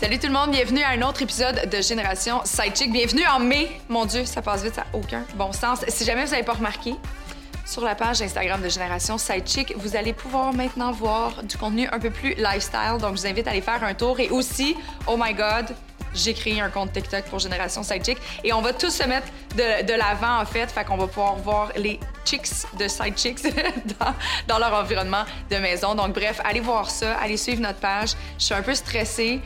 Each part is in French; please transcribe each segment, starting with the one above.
Salut tout le monde, bienvenue à un autre épisode de Génération Sidechick. Bienvenue en mai. Mon Dieu, ça passe vite, ça n'a aucun bon sens. Si jamais vous n'avez pas remarqué, sur la page Instagram de Génération Sidechick, vous allez pouvoir maintenant voir du contenu un peu plus lifestyle. Donc, je vous invite à aller faire un tour. Et aussi, oh my God, j'ai créé un compte TikTok pour Génération Sidechick. Et on va tous se mettre de, l'avant, en fait. Fait qu'on va pouvoir voir les chicks de Sidechicks dans, dans leur environnement de maison. Donc, bref, allez voir ça. Allez suivre notre page. Je suis un peu stressée.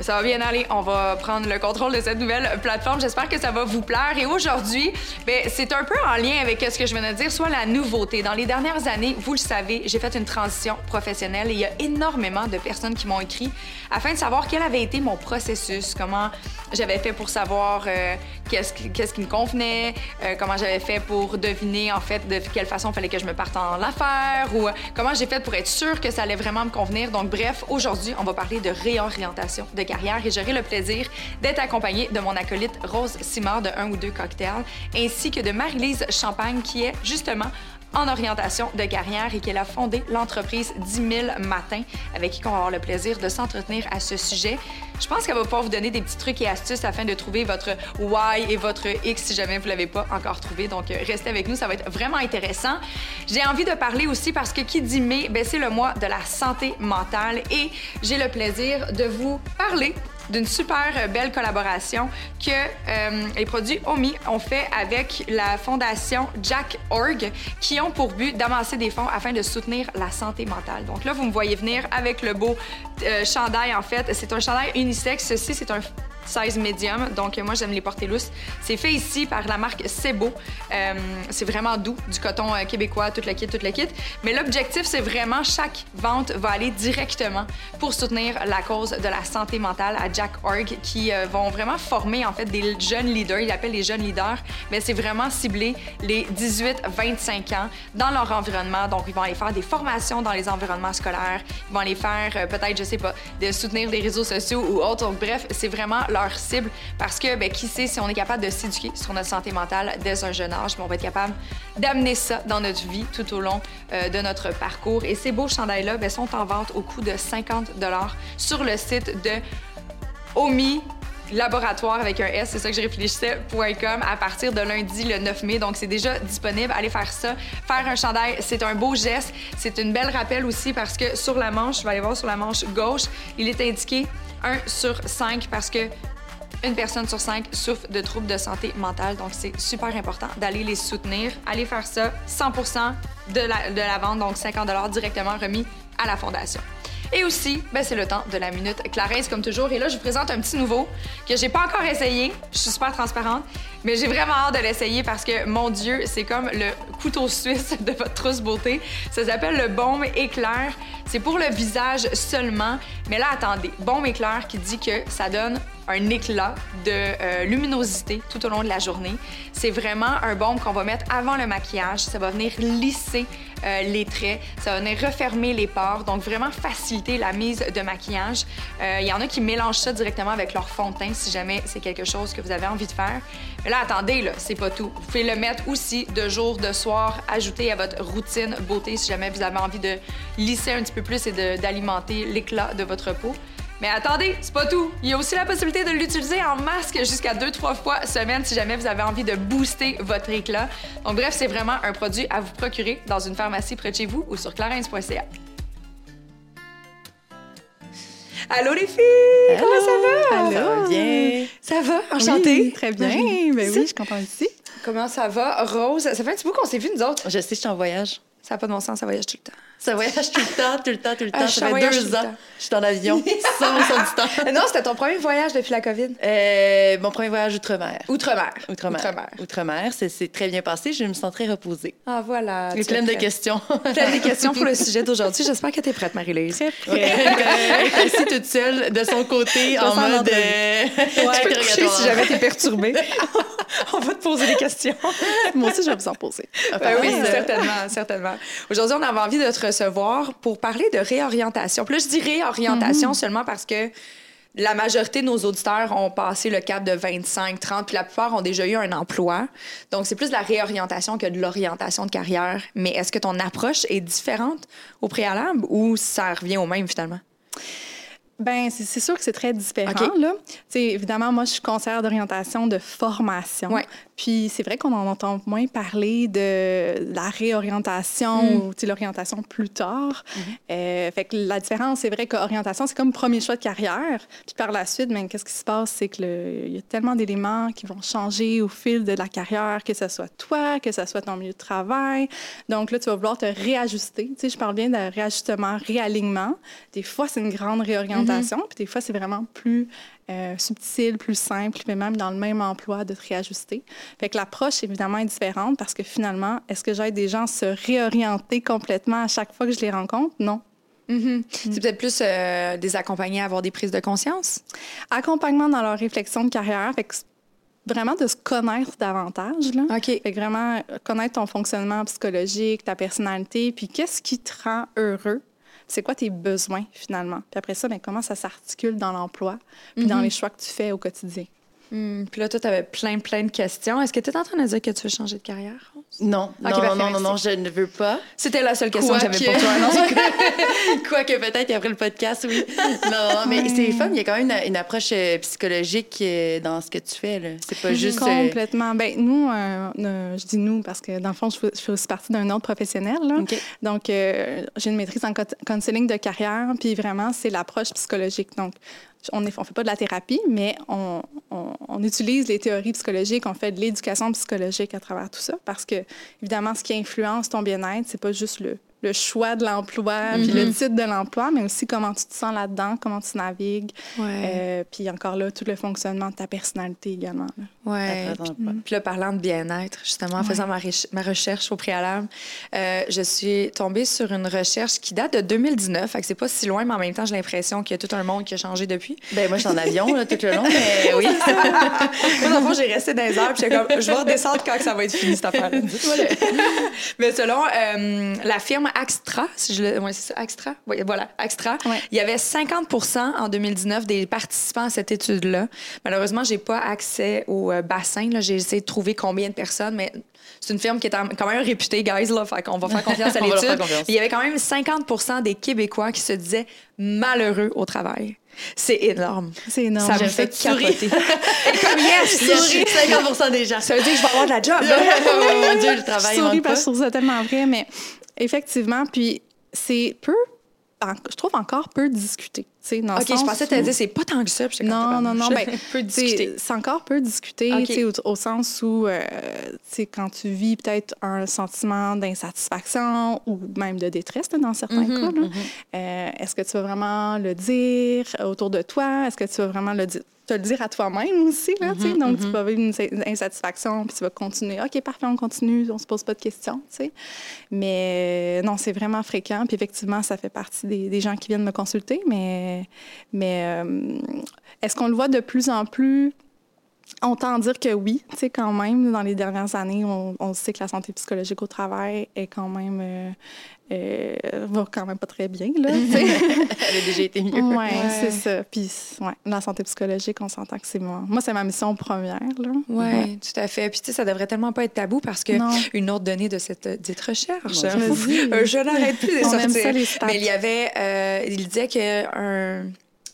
Ça va bien aller. On va prendre le contrôle de cette nouvelle plateforme. J'espère que ça va vous plaire. Et aujourd'hui, ben, c'est un peu en lien avec ce que je viens de dire, soit la nouveauté. Dans les dernières années, vous le savez, j'ai fait une transition professionnelle et il y a énormément de personnes qui m'ont écrit afin de savoir quel avait été mon processus, comment j'avais fait pour savoir euh, qu'est-ce qui, me convenait, euh, comment j'avais fait pour deviner en fait de quelle façon il fallait que je me parte en affaires ou euh, comment j'ai fait pour être sûre que ça allait vraiment me convenir. Donc bref, aujourd'hui, on va parler de réorientation de carrière et j'aurai le plaisir d'être accompagnée de mon acolyte Rose Simard de un ou deux cocktails ainsi que de Marie-Lise Champagne qui est justement en orientation de carrière et qu'elle a fondé l'entreprise 10 000 Matins, avec qui on va avoir le plaisir de s'entretenir à ce sujet. Je pense qu'elle va pouvoir vous donner des petits trucs et astuces afin de trouver votre Y et votre X si jamais vous ne l'avez pas encore trouvé. Donc, restez avec nous, ça va être vraiment intéressant. J'ai envie de parler aussi parce que qui dit mai, ben, c'est le mois de la santé mentale et j'ai le plaisir de vous parler d'une super belle collaboration que euh, les produits OMI ont fait avec la fondation Jack Org qui ont pour but d'amasser des fonds afin de soutenir la santé mentale. Donc là, vous me voyez venir avec le beau euh, chandail en fait. C'est un chandail unisexe. Ceci, c'est un size medium. Donc, moi, j'aime les porter lousses. C'est fait ici par la marque Sebo. Euh, c'est vraiment doux, du coton euh, québécois, toute la kit, toute la kit. Mais l'objectif, c'est vraiment chaque vente va aller directement pour soutenir la cause de la santé mentale à Jack Org, qui euh, vont vraiment former, en fait, des jeunes leaders. Ils appellent les jeunes leaders, mais c'est vraiment ciblé les 18-25 ans dans leur environnement. Donc, ils vont aller faire des formations dans les environnements scolaires. Ils vont aller faire, peut-être, je sais pas, de soutenir des réseaux sociaux ou autres. Bref, c'est vraiment leur cible parce que, ben, qui sait, si on est capable de s'éduquer sur notre santé mentale dès un jeune âge, on va être capable d'amener ça dans notre vie tout au long euh, de notre parcours. Et ces beaux chandails-là ben, sont en vente au coût de 50 sur le site de Omi laboratoire avec un S, c'est ça que je réfléchissais.com à partir de lundi le 9 mai. Donc, c'est déjà disponible. Allez faire ça. Faire un chandail, c'est un beau geste. C'est une belle rappel aussi parce que sur la manche, je vais aller voir sur la manche gauche, il est indiqué 1 sur 5 parce que une personne sur cinq souffre de troubles de santé mentale. Donc, c'est super important d'aller les soutenir. Allez faire ça 100 de de la vente, donc 50 directement remis à la fondation. Et aussi, ben, c'est le temps de la minute Clarence, comme toujours. Et là, je vous présente un petit nouveau que j'ai pas encore essayé. Je suis super transparente, mais j'ai vraiment hâte de l'essayer parce que, mon Dieu, c'est comme le couteau suisse de votre trousse beauté. Ça s'appelle le baume éclair. C'est pour le visage seulement. Mais là, attendez, baume éclair qui dit que ça donne un éclat de euh, luminosité tout au long de la journée. C'est vraiment un baume qu'on va mettre avant le maquillage. Ça va venir lisser euh, les traits, ça va venir refermer les pores, donc vraiment faciliter la mise de maquillage. Euh, il y en a qui mélangent ça directement avec leur fond de teint si jamais c'est quelque chose que vous avez envie de faire. Mais là, attendez, là, c'est pas tout. Vous pouvez le mettre aussi de jour, de soir, ajouter à votre routine beauté si jamais vous avez envie de lisser un petit peu plus et d'alimenter l'éclat de votre peau. Mais attendez, c'est pas tout. Il y a aussi la possibilité de l'utiliser en masque jusqu'à deux, trois fois semaine si jamais vous avez envie de booster votre éclat. Donc bref, c'est vraiment un produit à vous procurer dans une pharmacie près de chez vous ou sur clarins.ca. Allô les filles! Comment ça va? Ça va bien. Ça va? Enchantée? très bien. Ben oui, je suis contente ici. Comment ça va? Rose, ça fait un petit bout qu'on s'est vu, nous autres. Je sais, je suis en voyage. Ça n'a pas de bon sens, ça voyage tout le temps. Ça voyage tout le temps, tout le temps, tout le temps. ça fait deux ans. Je suis en avion. 100% du temps. non, c'était ton premier voyage depuis la COVID? Euh, mon premier voyage outre-mer. Outre-mer. Outre-mer. Outre-mer. Outre-mer. C'est- très bien passé. Je me sens très reposée. Ah, voilà. Et tu es pleine de prête. questions. Pleine de questions pour le sujet d'aujourd'hui. J'espère que tu es prête, Marie-Lise. Elle est assise toute seule de son côté en mode euh, Tu peux te coucher si jamais t'es perturbée. On va te poser des questions. Moi aussi, je vais vous en poser. Ben oui, certainement, certainement. Aujourd'hui, on avait envie de te recevoir pour parler de réorientation. Puis là, je dis réorientation seulement parce que la majorité de nos auditeurs ont passé le cap de 25, 30, puis la plupart ont déjà eu un emploi. Donc, c'est plus de la réorientation que de l'orientation de carrière. Mais est-ce que ton approche est différente au préalable ou ça revient au même finalement? Ben, c'est sûr que c'est très différent, là. Évidemment, moi, je suis conseillère d'orientation de formation. Ouais. Puis c'est vrai qu'on en entend moins parler de la réorientation Mm. ou, l'orientation plus tard. Mm-hmm. Euh, fait que la différence, c'est vrai qu'orientation, c'est comme premier choix de carrière. Puis par la suite, ben, qu'est-ce qui se passe? C'est que le- il y a tellement d'éléments qui vont changer au fil de la carrière, que ce soit toi, que ce soit ton milieu de travail. Donc là, tu vas vouloir te réajuster. Tu sais, je parle bien de réajustement, réalignement. Des fois, c'est une grande réorientation, puis des fois, c'est vraiment plus euh, subtil, plus simple, mais même dans le même emploi, de te réajuster. Fait que l'approche, évidemment, est différente parce que finalement, est-ce que j'aide des gens à se réorienter complètement à chaque fois que je les rencontre? Non. Mhm. C'est peut-être plus euh, des accompagnés à avoir des prises de conscience? Accompagnement dans leur réflexion de carrière, fait que vraiment de se connaître davantage, là. OK. Fait que vraiment euh, connaître ton fonctionnement psychologique, ta personnalité, puis qu'est-ce qui te rend heureux? C'est quoi tes besoins, finalement? Puis après ça, ben, comment ça s'articule dans l'emploi, puis dans les choix que tu fais au quotidien? Hmm, Puis là, toi, tu avais plein, plein de questions. Est-ce que tu es en train de dire que tu veux changer de carrière? Non, non, non, non, non, je ne veux pas. C'était la seule question que j'avais Quoique- pour toi. Non, Quoique peut-être après le podcast, oui. Non, non, mais c'est fun. Il y a quand même une, une approche euh, psychologique euh, dans ce que tu fais. là. C'est pas juste. euh, Complètement. Ben, nous, euh, euh, je dis nous parce que dans le fond, je fais, je fais aussi partie d'un autre professionnel. là. Donc, euh, j'ai une maîtrise en co- counseling de carrière, puis vraiment, c'est l'approche psychologique. Donc, on ne fait pas de la thérapie, mais on, on- on utilise les théories psychologiques, on fait de l'éducation psychologique à travers tout ça, parce que, évidemment, ce qui influence ton bien-être, c'est pas juste le, le choix de l'emploi, puis le titre de l'emploi, mais aussi comment tu te sens là-dedans, comment tu navigues, Ouais. euh, puis encore là, tout le fonctionnement de ta personnalité également. là. Ouais. Puis là, parlant de bien-être, justement, en faisant ma, reche- ma recherche au préalable, euh, je suis tombée sur une recherche qui date de 2019. Fait que c'est pas si loin, mais en même temps, j'ai l'impression qu'il y a tout un monde qui a changé depuis. Ben, moi, je suis en avion là, tout le long, mais oui. Moi, dans le fond, j'ai resté dans les heures, puis comme, je vais redescendre quand que ça va être fini, cette affaire Mais selon euh, la firme Axtra, si je le... ouais, c'est ça, Axtra? Voilà, Axtra, il y avait 50% en 2019 des participants à cette étude-là. Malheureusement, j'ai pas accès au euh, bassin. là. J'ai essayé de trouver combien de personnes, mais c'est une firme qui est quand même réputée, guys. Là, fait qu'on va faire confiance à l'étude. Il y avait quand même 50 des Québécois qui se disaient malheureux au travail. C'est énorme. C'est énorme. Ça me fait capoter. Et comme yes, Souris, 50 des gens. ça veut dire que je vais avoir de la job. là. oh mon Dieu, le travail Souris manque parce que je trouve ça tellement vrai, mais effectivement, puis c'est peu, je trouve encore peu discuté. Dans OK, je pensais que tu dire c'est pas tant que ça. puis Non, non, non, ben, peu c'est encore peu discuté, OK. tu sais, au, au sens où, euh, quand tu vis peut-être un sentiment d'insatisfaction ou même de détresse là, dans certains Mhm, cas, là, euh, est-ce que tu vas vraiment le dire autour de toi? Est-ce que tu vas vraiment le dire? Te le dire à toi-même aussi, là, tu sais. Donc, tu vas vivre une, insatisfaction, puis tu vas continuer. OK, parfait, on continue, on se pose pas de questions, tu sais. Mais euh, non, c'est vraiment fréquent. Puis effectivement, ça fait partie des, des gens qui viennent me consulter. Mais, mais euh, est-ce qu'on le voit de plus en plus? On tend à dire que oui, tu sais, quand même. Dans les dernières années, on, on sait que la santé psychologique au travail est quand même... euh, euh, va quand même pas très bien, là. Elle a déjà été mieux. Oui, Ouais. c'est ça. Puis, ouais, la santé psychologique, on s'entend que c'est moi. Moi, c'est ma mission première, là. Oui, tout à fait. Puis, tu sais, ça devrait tellement pas être tabou parce que Non. une autre donnée de cette euh, dite recherche, Bon, euh, je n'arrête plus de sortir. ça, les stats. Mais il y avait, euh, il disait qu'un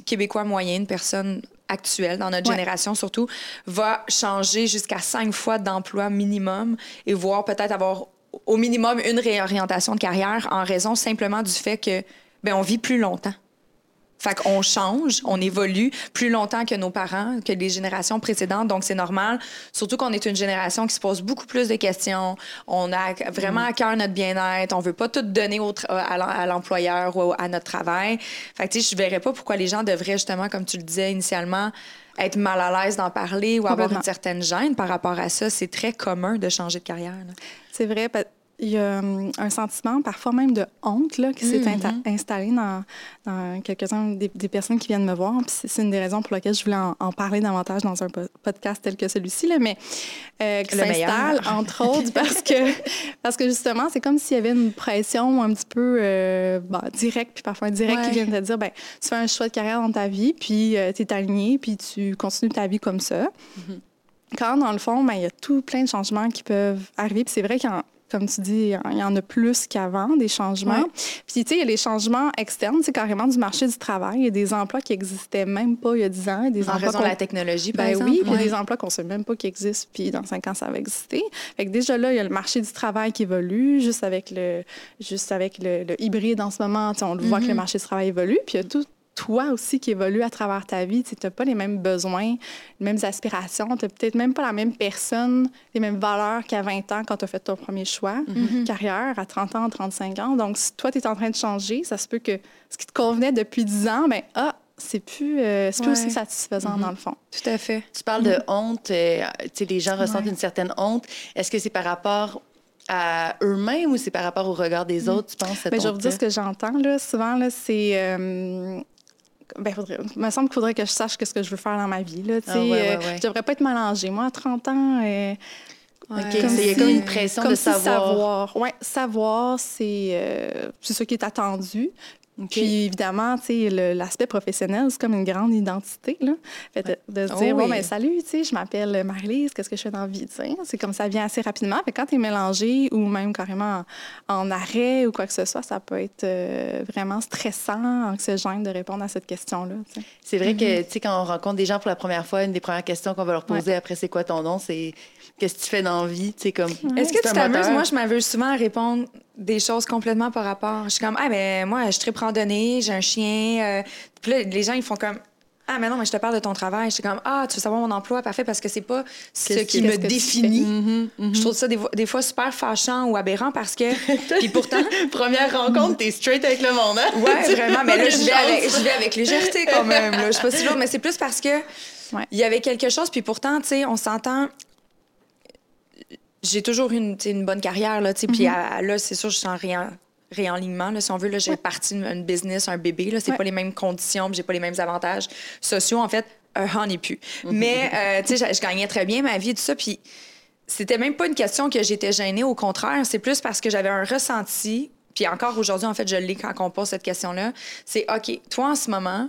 Québécois moyen, une personne actuelle, dans notre Ouais. génération surtout, va changer jusqu'à cinq fois d'emploi minimum et voire peut-être avoir au minimum une réorientation de carrière en raison simplement du fait que ben on vit plus longtemps. Fait qu'on change, on évolue plus longtemps que nos parents, que les générations précédentes. Donc, c'est normal. Surtout qu'on est une génération qui se pose beaucoup plus de questions. On a vraiment à cœur notre bien-être. On veut pas tout donner au à l'em- à l'employeur ou à notre travail. Fait que, tu sais, je verrais pas pourquoi les gens devraient, justement, comme tu le disais initialement, être mal à l'aise d'en parler ou avoir une certaine gêne par rapport à ça. C'est très commun de changer de carrière. là. C'est vrai. Il y a hum, un sentiment, parfois même de honte, là, qui s'est Mm-hmm. installé dans, dans quelques-uns des, des personnes qui viennent me voir. C'est une des raisons pour lesquelles je voulais en, en parler davantage dans un po- podcast tel que celui-ci. Mais euh, qui s'installe, entre autres, parce que, parce que justement, c'est comme s'il y avait une pression un petit peu euh, bon, directe, puis parfois indirecte, Ouais. qui vient de te dire ben, tu fais un choix de carrière dans ta vie, puis tu es aligné, puis tu continues ta vie comme ça. Quand, dans le fond, ben, il y a tout plein de changements qui peuvent arriver. Puis c'est vrai qu'il y en- comme tu dis, il y en a plus qu'avant, des changements. Ouais. Puis, tu sais, il y a les changements externes, c'est carrément du marché du travail. Il y a des emplois qui n'existaient même pas il y a 10 ans. Des En emplois raison de la technologie, par ben exemple. oui, puis il y a Ouais. des emplois qu'on ne sait même pas qui existent, puis dans cinq ans, ça va exister. Fait que déjà là, il y a le marché du travail qui évolue, juste avec le, juste avec le, le hybride en ce moment. On le voit que le Mm-hmm. marché du travail évolue, puis il y a tout toi aussi qui évolue à travers ta vie. Tu n'as pas les mêmes besoins, les mêmes aspirations. Tu n'as peut-être même pas la même personne, les mêmes valeurs qu'à 20 ans quand tu as fait ton premier choix, Mm-hmm. carrière, à 30 ans, 35 ans. Donc, si toi, tu es en train de changer, ça se peut que ce qui te convenait depuis 10 ans, ben ah, c'est plus, euh, c'est plus Ouais. aussi satisfaisant dans le fond. Tout à fait. Tu parles de honte, euh, tu sais, les gens ressentent Ouais. une certaine honte. Est-ce que c'est par rapport à eux-mêmes ou c'est par rapport au regard des autres, tu penses, cette Ben, je vais vous dire ce que j'entends là, souvent. Là, c'est. euh, ben, faudrait, il me semble qu'il faudrait que je sache ce que je veux faire dans ma vie. Là, Ah, ouais, ouais, euh, ouais. Je devrais pas être mélangée. Moi, à 30 ans, euh, Comme il y a si- comme une pression comme de si savoir. savoir. Ouais, savoir, c'est euh, c'est ce qui est attendu. OK. Puis évidemment, tu sais, le- l'aspect professionnel, c'est comme une grande identité. Là. Fait de, de se Oh dire, bon, oui. ben salut, tu sais, je m'appelle Marie-Lise, qu'est-ce que je fais dans la vie? C'est comme ça vient assez rapidement. Fait que quand tu es mélangé ou même carrément en, en arrêt ou quoi que ce soit, ça peut être euh, vraiment stressant, anxiogène de répondre à cette question-là. C'est vrai Mm-hmm. que, tu sais, quand on rencontre des gens pour la première fois, une des premières questions qu'on va leur poser après, c'est quoi ton nom? C'est qu'est-ce que tu fais dans la vie? Tu sais, comme. Est-ce que tu t'amuses? Moi, je m'amuse souvent à répondre des choses complètement par rapport. Je suis comme, ah, ben moi, je tripe randonnée, j'ai un chien. euh, Puis là, les gens, ils font comme, ah, mais non, mais je te parle de ton travail. Je suis comme, ah, tu veux savoir mon emploi? Parfait, parce que c'est pas ce Qu'est-ce qui que- me définit. Mhm, mhm. Je trouve ça des, fois- des fois super fâchant ou aberrant parce que. Puis pourtant. Première rencontre, t'es straight avec le monde, hein? Ouais, vraiment. Mais là, je vais, avec, je vais avec légèreté quand même. Là. Je sais pas si lourd, mais c'est plus parce que Ouais. il y avait quelque chose. Puis pourtant, tu sais, on s'entend. J'ai toujours eu une, une bonne carrière, là, tu sais. Puis à- là, c'est sûr, je suis en réen- réalignement, là, si on veut. Là, j'ai parti une, une business, un bébé. Là, c'est Ouais. pas les mêmes conditions, j'ai pas les mêmes avantages sociaux. En fait, un on n'est plus. Mais, euh, tu sais, je, je gagnais très bien ma vie et tout ça. Puis c'était même pas une question que j'étais gênée. Au contraire, c'est plus parce que j'avais un ressenti. Puis encore aujourd'hui, en fait, je l'ai quand on pose cette question-là. C'est OK, toi, en ce moment,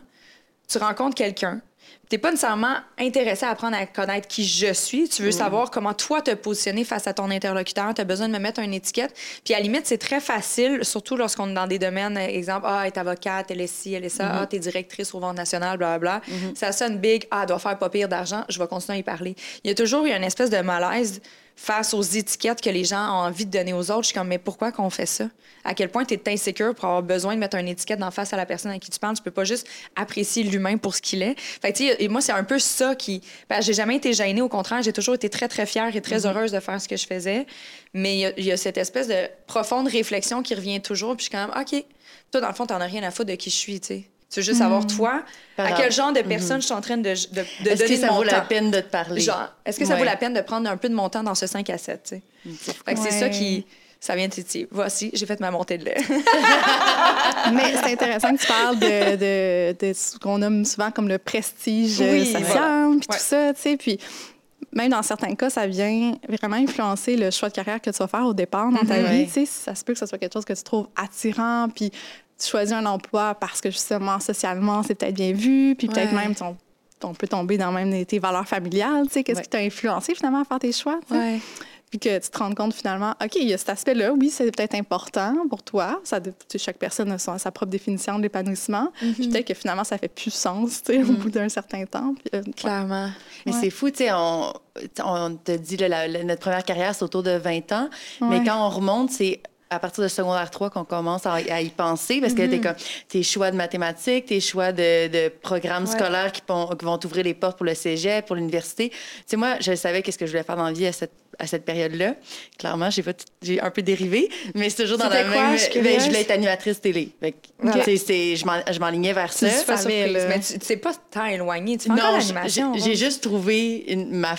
tu rencontres quelqu'un. Tu pas nécessairement intéressé à apprendre à connaître qui je suis. Tu veux savoir comment toi te positionner face à ton interlocuteur. Tu as besoin de me mettre une étiquette. Puis à la limite, c'est très facile, surtout lorsqu'on est dans des domaines, euh, exemple, ah, elle est avocate, elle est ci, elle est ça, ah, t'es directrice au Vente nationale, blablabla. Ça sonne big, ah, elle doit faire pas pire d'argent, je vais continuer à y parler. Il y a toujours eu une espèce de malaise face aux étiquettes que les gens ont envie de donner aux autres. Je suis comme, mais pourquoi qu'on fait ça? À quel point tu es insécure pour avoir besoin de mettre une étiquette d'en face à la personne à qui tu parles? Tu peux pas juste apprécier l'humain pour ce qu'il est. Fait que, tu sais, et moi, c'est un peu ça qui. Ben, j'ai jamais été gênée. Au contraire, j'ai toujours été très, très fière et très heureuse de faire ce que je faisais. Mais il y a- il y, a cette espèce de profonde réflexion qui revient toujours. Puis je suis quand même, OK, toi, dans le fond, t'en as rien à foutre de qui je suis, tu sais. Tu veux juste savoir, toi, Par à quel genre de personne je suis en train de, de, de Est-ce donner que de ça mon vaut la peine de te parler? Genre, est-ce que ça vaut la peine de prendre un peu de mon temps dans ce 5 à 7, tu sais? Fait que c'est ça qui... Ça vient de titiller. Voici, j'ai fait ma montée de lait. Mais c'est intéressant que tu parles de, de, de ce qu'on nomme souvent comme le prestige euh, Oui, social, voilà. puis Ouais. tout ça, tu sais. Puis même dans certains cas, ça vient vraiment influencer le choix de carrière que tu vas faire au départ dans ta Mhm. vie. Ouais. Tu sais, ça se peut que ce soit quelque chose que tu trouves attirant, puis choisis un emploi parce que justement, socialement, c'est peut-être bien vu, puis peut-être Ouais. même ton- on peut tomber dans même tes valeurs familiales, tu sais, qu'est-ce Ouais. qui t'a influencé finalement à faire tes choix, tu. Ouais. Puis que tu te rends compte finalement, OK, il y a cet aspect-là, oui, c'est peut-être important pour toi. Ça, tu sais, chaque personne a sa propre définition de l'épanouissement. Puis peut-être que finalement, ça fait plus sens tu sais, au bout d'un certain temps. Puis, euh. Clairement. Mais c'est fou, tu sais, on, on te dit, là, la- la- notre première carrière, c'est autour de 20 ans. Mais quand on remonte, c'est à partir de secondaire 3 qu'on commence à, à y penser parce que t'es comme tes choix de mathématiques, tes choix de, de programmes Ouais. scolaires qui, vont- qui vont t'ouvrir les portes pour le cégep, pour l'université. Tu sais, moi, je savais qu'est-ce que je voulais faire dans la vie à cette, à cette période-là. Clairement, j'ai pas tout- j'ai un peu dérivé, mais c'est toujours dans la quoi? même. Je Ben, je voulais être animatrice télé. Fait que, Ok. tu sais, c'est- je m'en- je m'enlignais vers ça. Tu C'est pas surprise, là. mais tu pas tant éloigné. Tu fais encore Non, l'animation. j'ai- hein? juste trouvé une, ma,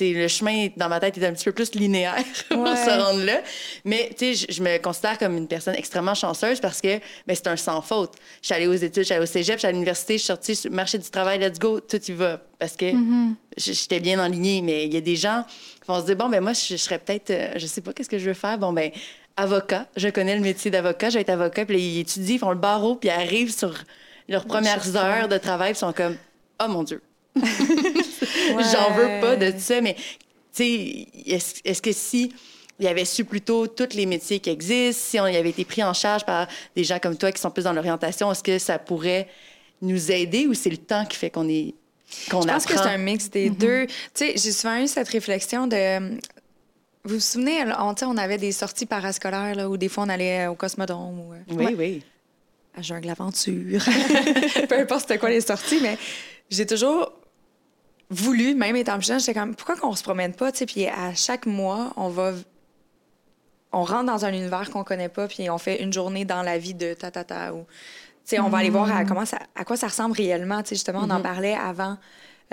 le chemin dans ma tête est un petit peu plus linéaire pour Ouais. se rendre là. Mais tu sais, je, me considère comme une personne extrêmement chanceuse parce que ben, c'est un sans faute. Je suis allée aux études, je suis allée au cégep, je suis allée à l'université, je suis sortie sur le marché du travail, let's go, tout y va. Parce que Mm-hmm. j'étais bien enlignée. Mais il y a des gens qui vont se dire, bon, ben moi, je, je serais peut-être, euh, je sais pas qu'est-ce que je veux faire? Bon, ben avocat. Je connais le métier d'avocat, je vais être avocat. Puis ils étudient, ils font le barreau, puis ils arrivent sur leurs premières heures de travail, puis ils sont comme, oh mon Dieu. J'en veux pas de ça, mais tu sais, est-ce que si il avait su plutôt tous les métiers qui existent, si on y avait été pris en charge par des gens comme toi qui sont plus dans l'orientation, est-ce que ça pourrait nous aider ou c'est le temps qui fait qu'on est qu'on Je pense que apprend? c'est un mix des deux. Tu sais, j'ai souvent eu cette réflexion de. Vous vous souvenez, on, on avait des sorties parascolaires là, où des fois on allait au Cosmodrome ou euh, Oui, oui. à Jungle Aventure. Peu importe c'était quoi les sorties, mais j'ai toujours voulu, même étant plus jeune, j'étais comme, pourquoi qu'on se promène pas, tu sais, puis à chaque mois, on va. On rentre dans un univers qu'on connaît pas, puis on fait une journée dans la vie de ta ta ta ou. Tu sais, on va aller voir à, comment ça, à quoi ça ressemble réellement. Tu sais, justement, on en parlait avant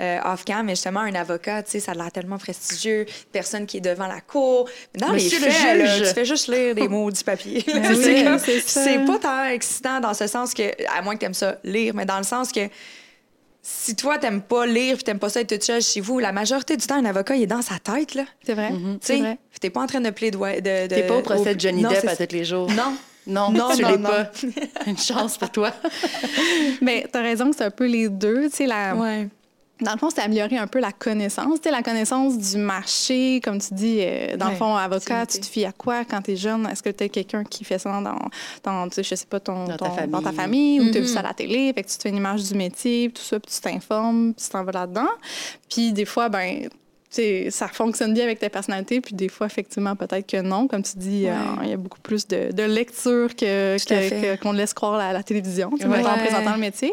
euh, off-cam, mais justement, un avocat, tu sais, ça a l'air tellement prestigieux, personne qui est devant la cour. Dans Monsieur les le faits, là, juge. tu fais juste lire des papiers. Ben oui, c'est pas tant excitant dans ce sens que, à moins que t'aimes ça lire, mais dans le sens que si toi, t'aimes pas lire puis t'aimes pas ça être toute seule chez vous, la majorité du temps, un avocat, il est dans sa tête, là. C'est vrai. Tu sais, vrai. t'es pas en train de plaidoyer. De, de, T'es pas au procès de Johnny Non, Depp à tous les jours. Non. Non, Non, tu l'es pas. Une chance pour toi. Mais tu as raison que c'est un peu les deux. Tu sais, la... Ouais. Dans le fond, c'est améliorer un peu la connaissance. La connaissance du marché, comme tu dis, euh, dans le fond, avocat, tu te fies à quoi quand tu es jeune? Est-ce que tu es quelqu'un qui fait ça dans, je sais pas, ton, Dans ta ton- dans ta famille. ou tu as vu ça à la télé? Fait que tu te fais une image du métier, puis tout ça, puis tu t'informes, puis tu t'en vas là-dedans. Puis des fois, ben ça fonctionne bien avec ta personnalité, puis des fois, effectivement, peut-être que non. Comme tu dis, Ouais. euh, il y a beaucoup plus de, de lecture à que- qu'on laisse croire à la télévision, Ouais. en présentant le métier.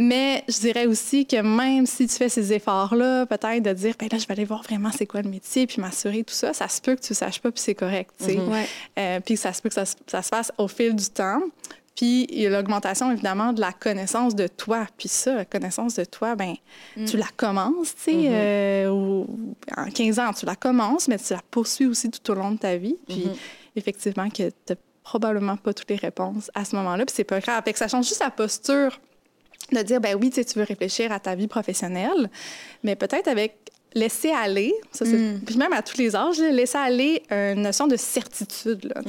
Mais je dirais aussi que même si tu fais ces efforts-là, peut-être de dire, ben là, je vais aller voir vraiment c'est quoi le métier, puis m'assurer tout ça, ça se peut que tu ne saches pas, puis c'est correct, tu sais. Ouais. Euh, puis ça se peut que ça, se- ça se fasse au fil du temps. Puis il y a l'augmentation, évidemment, de la connaissance de toi. Puis ça, la connaissance de toi, ben tu la commences, tu sais, euh, au- en 15 ans, tu la commences, mais tu la poursuis aussi tout au long de ta vie. Puis Mhm. effectivement, que tu n'as probablement pas toutes les réponses à ce moment-là. Puis c'est pas grave. Fait que ça change juste la posture de dire, ben oui, tu veux réfléchir à ta vie professionnelle, mais peut-être avec laisser aller, ça, c'est- Mm. puis même à tous les âges, là, laisser aller une notion de certitude, là.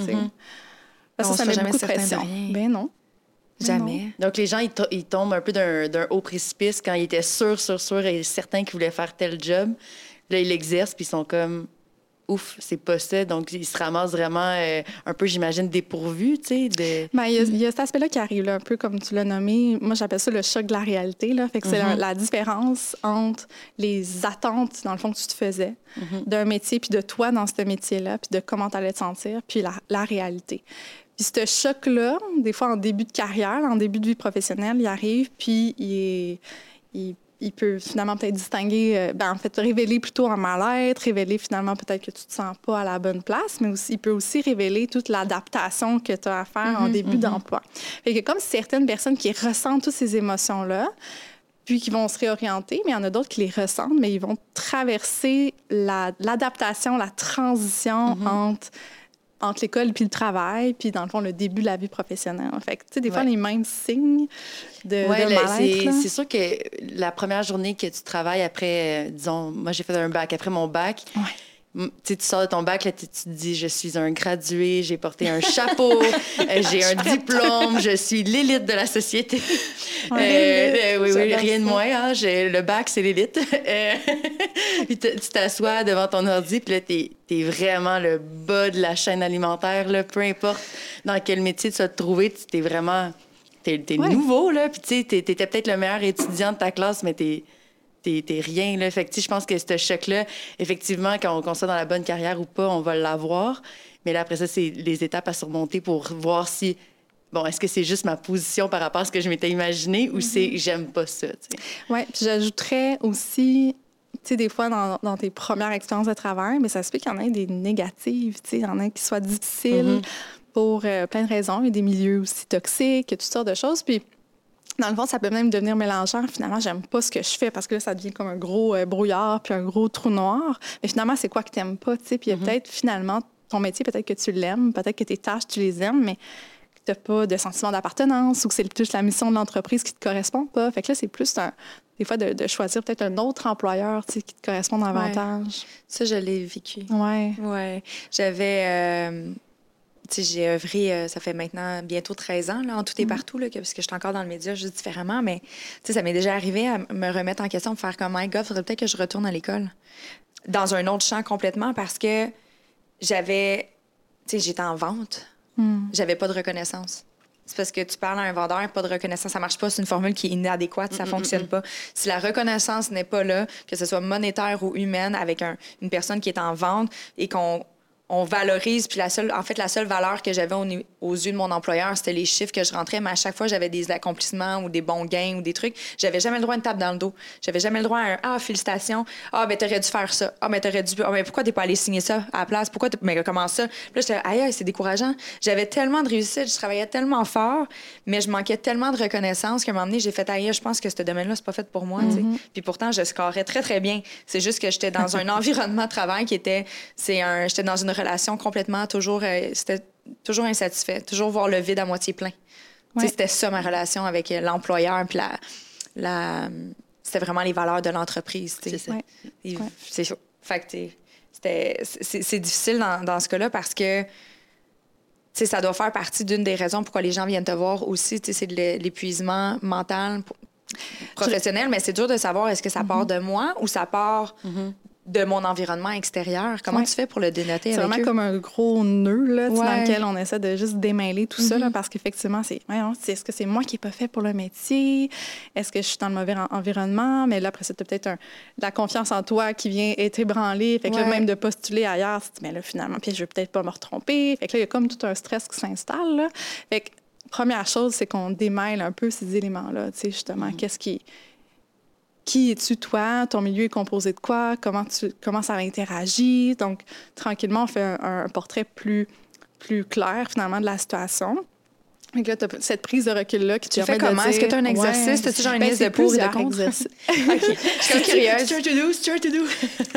Parce que ça sera met jamais beaucoup de certain de pression. rien. Ben non. Ben Jamais. Donc, les gens, ils, to- ils tombent un peu d'un d'un haut précipice quand ils étaient sûrs, sûrs, sûrs et certains qu'ils voulaient faire tel job. Là, ils l'exercent, puis ils sont comme, ouf, c'est pas ça. Donc, ils se ramassent vraiment euh, un peu, j'imagine, dépourvus, tu sais. De... Ben, il y a- il y, a cet aspect-là qui arrive, là, un peu comme tu l'as nommé. Moi, j'appelle ça le choc de la réalité. Là. Fait que c'est la, Mhm. la différence entre les attentes, dans le fond, que tu te faisais Mhm. d'un métier, puis de toi dans ce métier-là, puis de comment tu allais te sentir, puis la, la réalité. Puis ce choc-là, des fois en début de carrière, en début de vie professionnelle, il arrive, puis il, est- il, il peut finalement peut-être distinguer, euh, ben, en fait, révéler plutôt un mal-être, révéler finalement peut-être que tu te sens pas à la bonne place, mais aussi, il peut aussi révéler toute l'adaptation que tu as à faire en Mhm, début d'emploi. Fait que comme certaines personnes qui ressentent toutes ces émotions-là, puis qui vont se réorienter, mais il y en a d'autres qui les ressentent, mais ils vont traverser la- l'adaptation, la, transition Mhm. entre entre l'école puis le travail, puis dans le fond, le début de la vie professionnelle. Fait que, tu sais, des fois, Ouais. les mêmes signes de, Ouais, de c'est sûr que la première journée que tu travailles après, euh, disons, moi j'ai fait un bac, après mon bac, Ouais. Tu sors de ton bac, là, tu te dis, je suis un gradué, j'ai porté un chapeau, euh, j'ai un diplôme, je suis l'élite de la société. Euh, euh, oui, oui, rien de moins. Hein, j'ai- le bac, c'est l'élite. Puis tu t'assois devant ton ordi, puis là, t'es es vraiment le bas de la chaîne alimentaire, là, peu importe dans quel métier tu vas te trouver, tu t'es vraiment... T'es es Ouais. nouveau, là, puis tu sais, t'es- t'étais peut-être le meilleur étudiant de ta classe, mais t'es t'es rien, là. Fait que, je pense que ce choc-là, effectivement, qu'on qu'on soit dans la bonne carrière ou pas, on va l'avoir. Mais là, après ça, c'est les étapes à surmonter pour voir si, bon, est-ce que c'est juste ma position par rapport à ce que je m'étais imaginé ou c'est j'aime pas ça. Oui, puis j'ajouterais aussi, tu sais, des fois, dans, dans, tes premières expériences de travail, mais ça se peut qu'il y en ait des négatives, tu sais, il y en a qui soient difficiles pour euh, plein de raisons. Il y a des milieux aussi toxiques, toutes sortes de choses. Puis, dans le fond, ça peut même devenir mélangeant. Finalement, j'aime pas ce que je fais parce que là, ça devient comme un gros euh, brouillard puis un gros trou noir. Mais finalement, c'est quoi que tu n'aimes pas, tu sais? Puis a peut-être, finalement, ton métier, peut-être que tu l'aimes, peut-être que tes tâches, tu les aimes, mais que tu n'as pas de sentiment d'appartenance ou que c'est plus la mission de l'entreprise qui te correspond pas. Fait que là, c'est plus des fois de, choisir peut-être un autre employeur qui te correspond davantage. Ça, je l'ai vécu. Oui. Ouais. J'avais. Euh, j'ai œuvré, euh, ça fait maintenant bientôt 13 ans, là, en tout et mm-hmm. partout, là, parce que je suis encore dans le média juste différemment, mais ça m'est déjà arrivé à me remettre en question, de faire comme, my God, faudrait peut-être que je retourne à l'école. Dans un autre champ complètement, parce que j'avais, tu sais, j'étais en vente, mm. j'avais pas de reconnaissance. C'est parce que tu parles à un vendeur, pas de reconnaissance, ça marche pas. C'est une formule qui est inadéquate, ça fonctionne pas. Si la reconnaissance n'est pas là, que ce soit monétaire ou humaine, avec une personne qui est en vente et qu'on on valorise. Puis la seule, en fait, la seule valeur que j'avais aux yeux de mon employeur, c'était les chiffres que je rentrais. Mais à chaque fois, j'avais des accomplissements ou des bons gains ou des trucs. J'avais jamais le droit à une tape dans le dos. J'avais jamais le droit à un Ah, félicitations. Ah, ben, t'aurais dû faire ça. Ah, mais t'aurais dû. Ah, mais pourquoi t'es pas allé signer ça à la place? Pourquoi Mais comment ça? Puis là, j'étais, aïe, c'est décourageant. J'avais tellement de réussite, je travaillais tellement fort, mais je manquais tellement de reconnaissance qu'à un moment donné, j'ai fait, aïe, je pense que ce domaine-là, c'est pas fait pour moi. Mm-hmm. Puis pourtant, je scorais très, très bien. C'est juste que j'étais dans un environnement de travail qui était. C'est un. J'étais dans une relation complètement toujours, euh, c'était toujours insatisfait, toujours voir le vide à moitié plein. C'était ça ma relation avec euh, l'employeur, puis la, la c'était vraiment les valeurs de l'entreprise. C'est ça. C'est chaud. Fait c'est difficile dans, dans ce cas-là parce que ça doit faire partie d'une des raisons pourquoi les gens viennent te voir aussi. C'est l'épuisement mental, professionnel, mais c'est dur de savoir est-ce que ça part mm-hmm. de moi ou ça part mm-hmm de mon environnement extérieur. Comment tu fais pour le dénoter C'est vraiment comme un gros nœud là, dans lequel on essaie de juste démêler tout ça, là, mm-hmm. parce qu'effectivement, c'est est-ce que c'est moi qui n'ai pas fait pour le métier? Est-ce que je suis dans le mauvais environnement? Mais là, après, c'est peut-être un, la confiance en toi qui vient être ébranlée. Fait que là, même de postuler ailleurs, mais là, finalement, puis je vais peut-être pas me retromper. Fait que là, il y a comme tout un stress qui s'installe. Fait que première chose, c'est qu'on démêle un peu ces éléments-là, tu sais, justement, mm-hmm. qu'est-ce qui qui es-tu toi, ton milieu est composé de quoi, comment, tu, comment ça interagit? Donc, tranquillement, on fait un, portrait plus, plus clair, finalement, de la situation. Donc là, tu as cette prise de recul-là qui tu fais comment? Est-ce que tu as un exercice? Ouais. As-tu genre une ben, liste de pour et de contre? OK. Je suis curieuse. Start to do, start to do.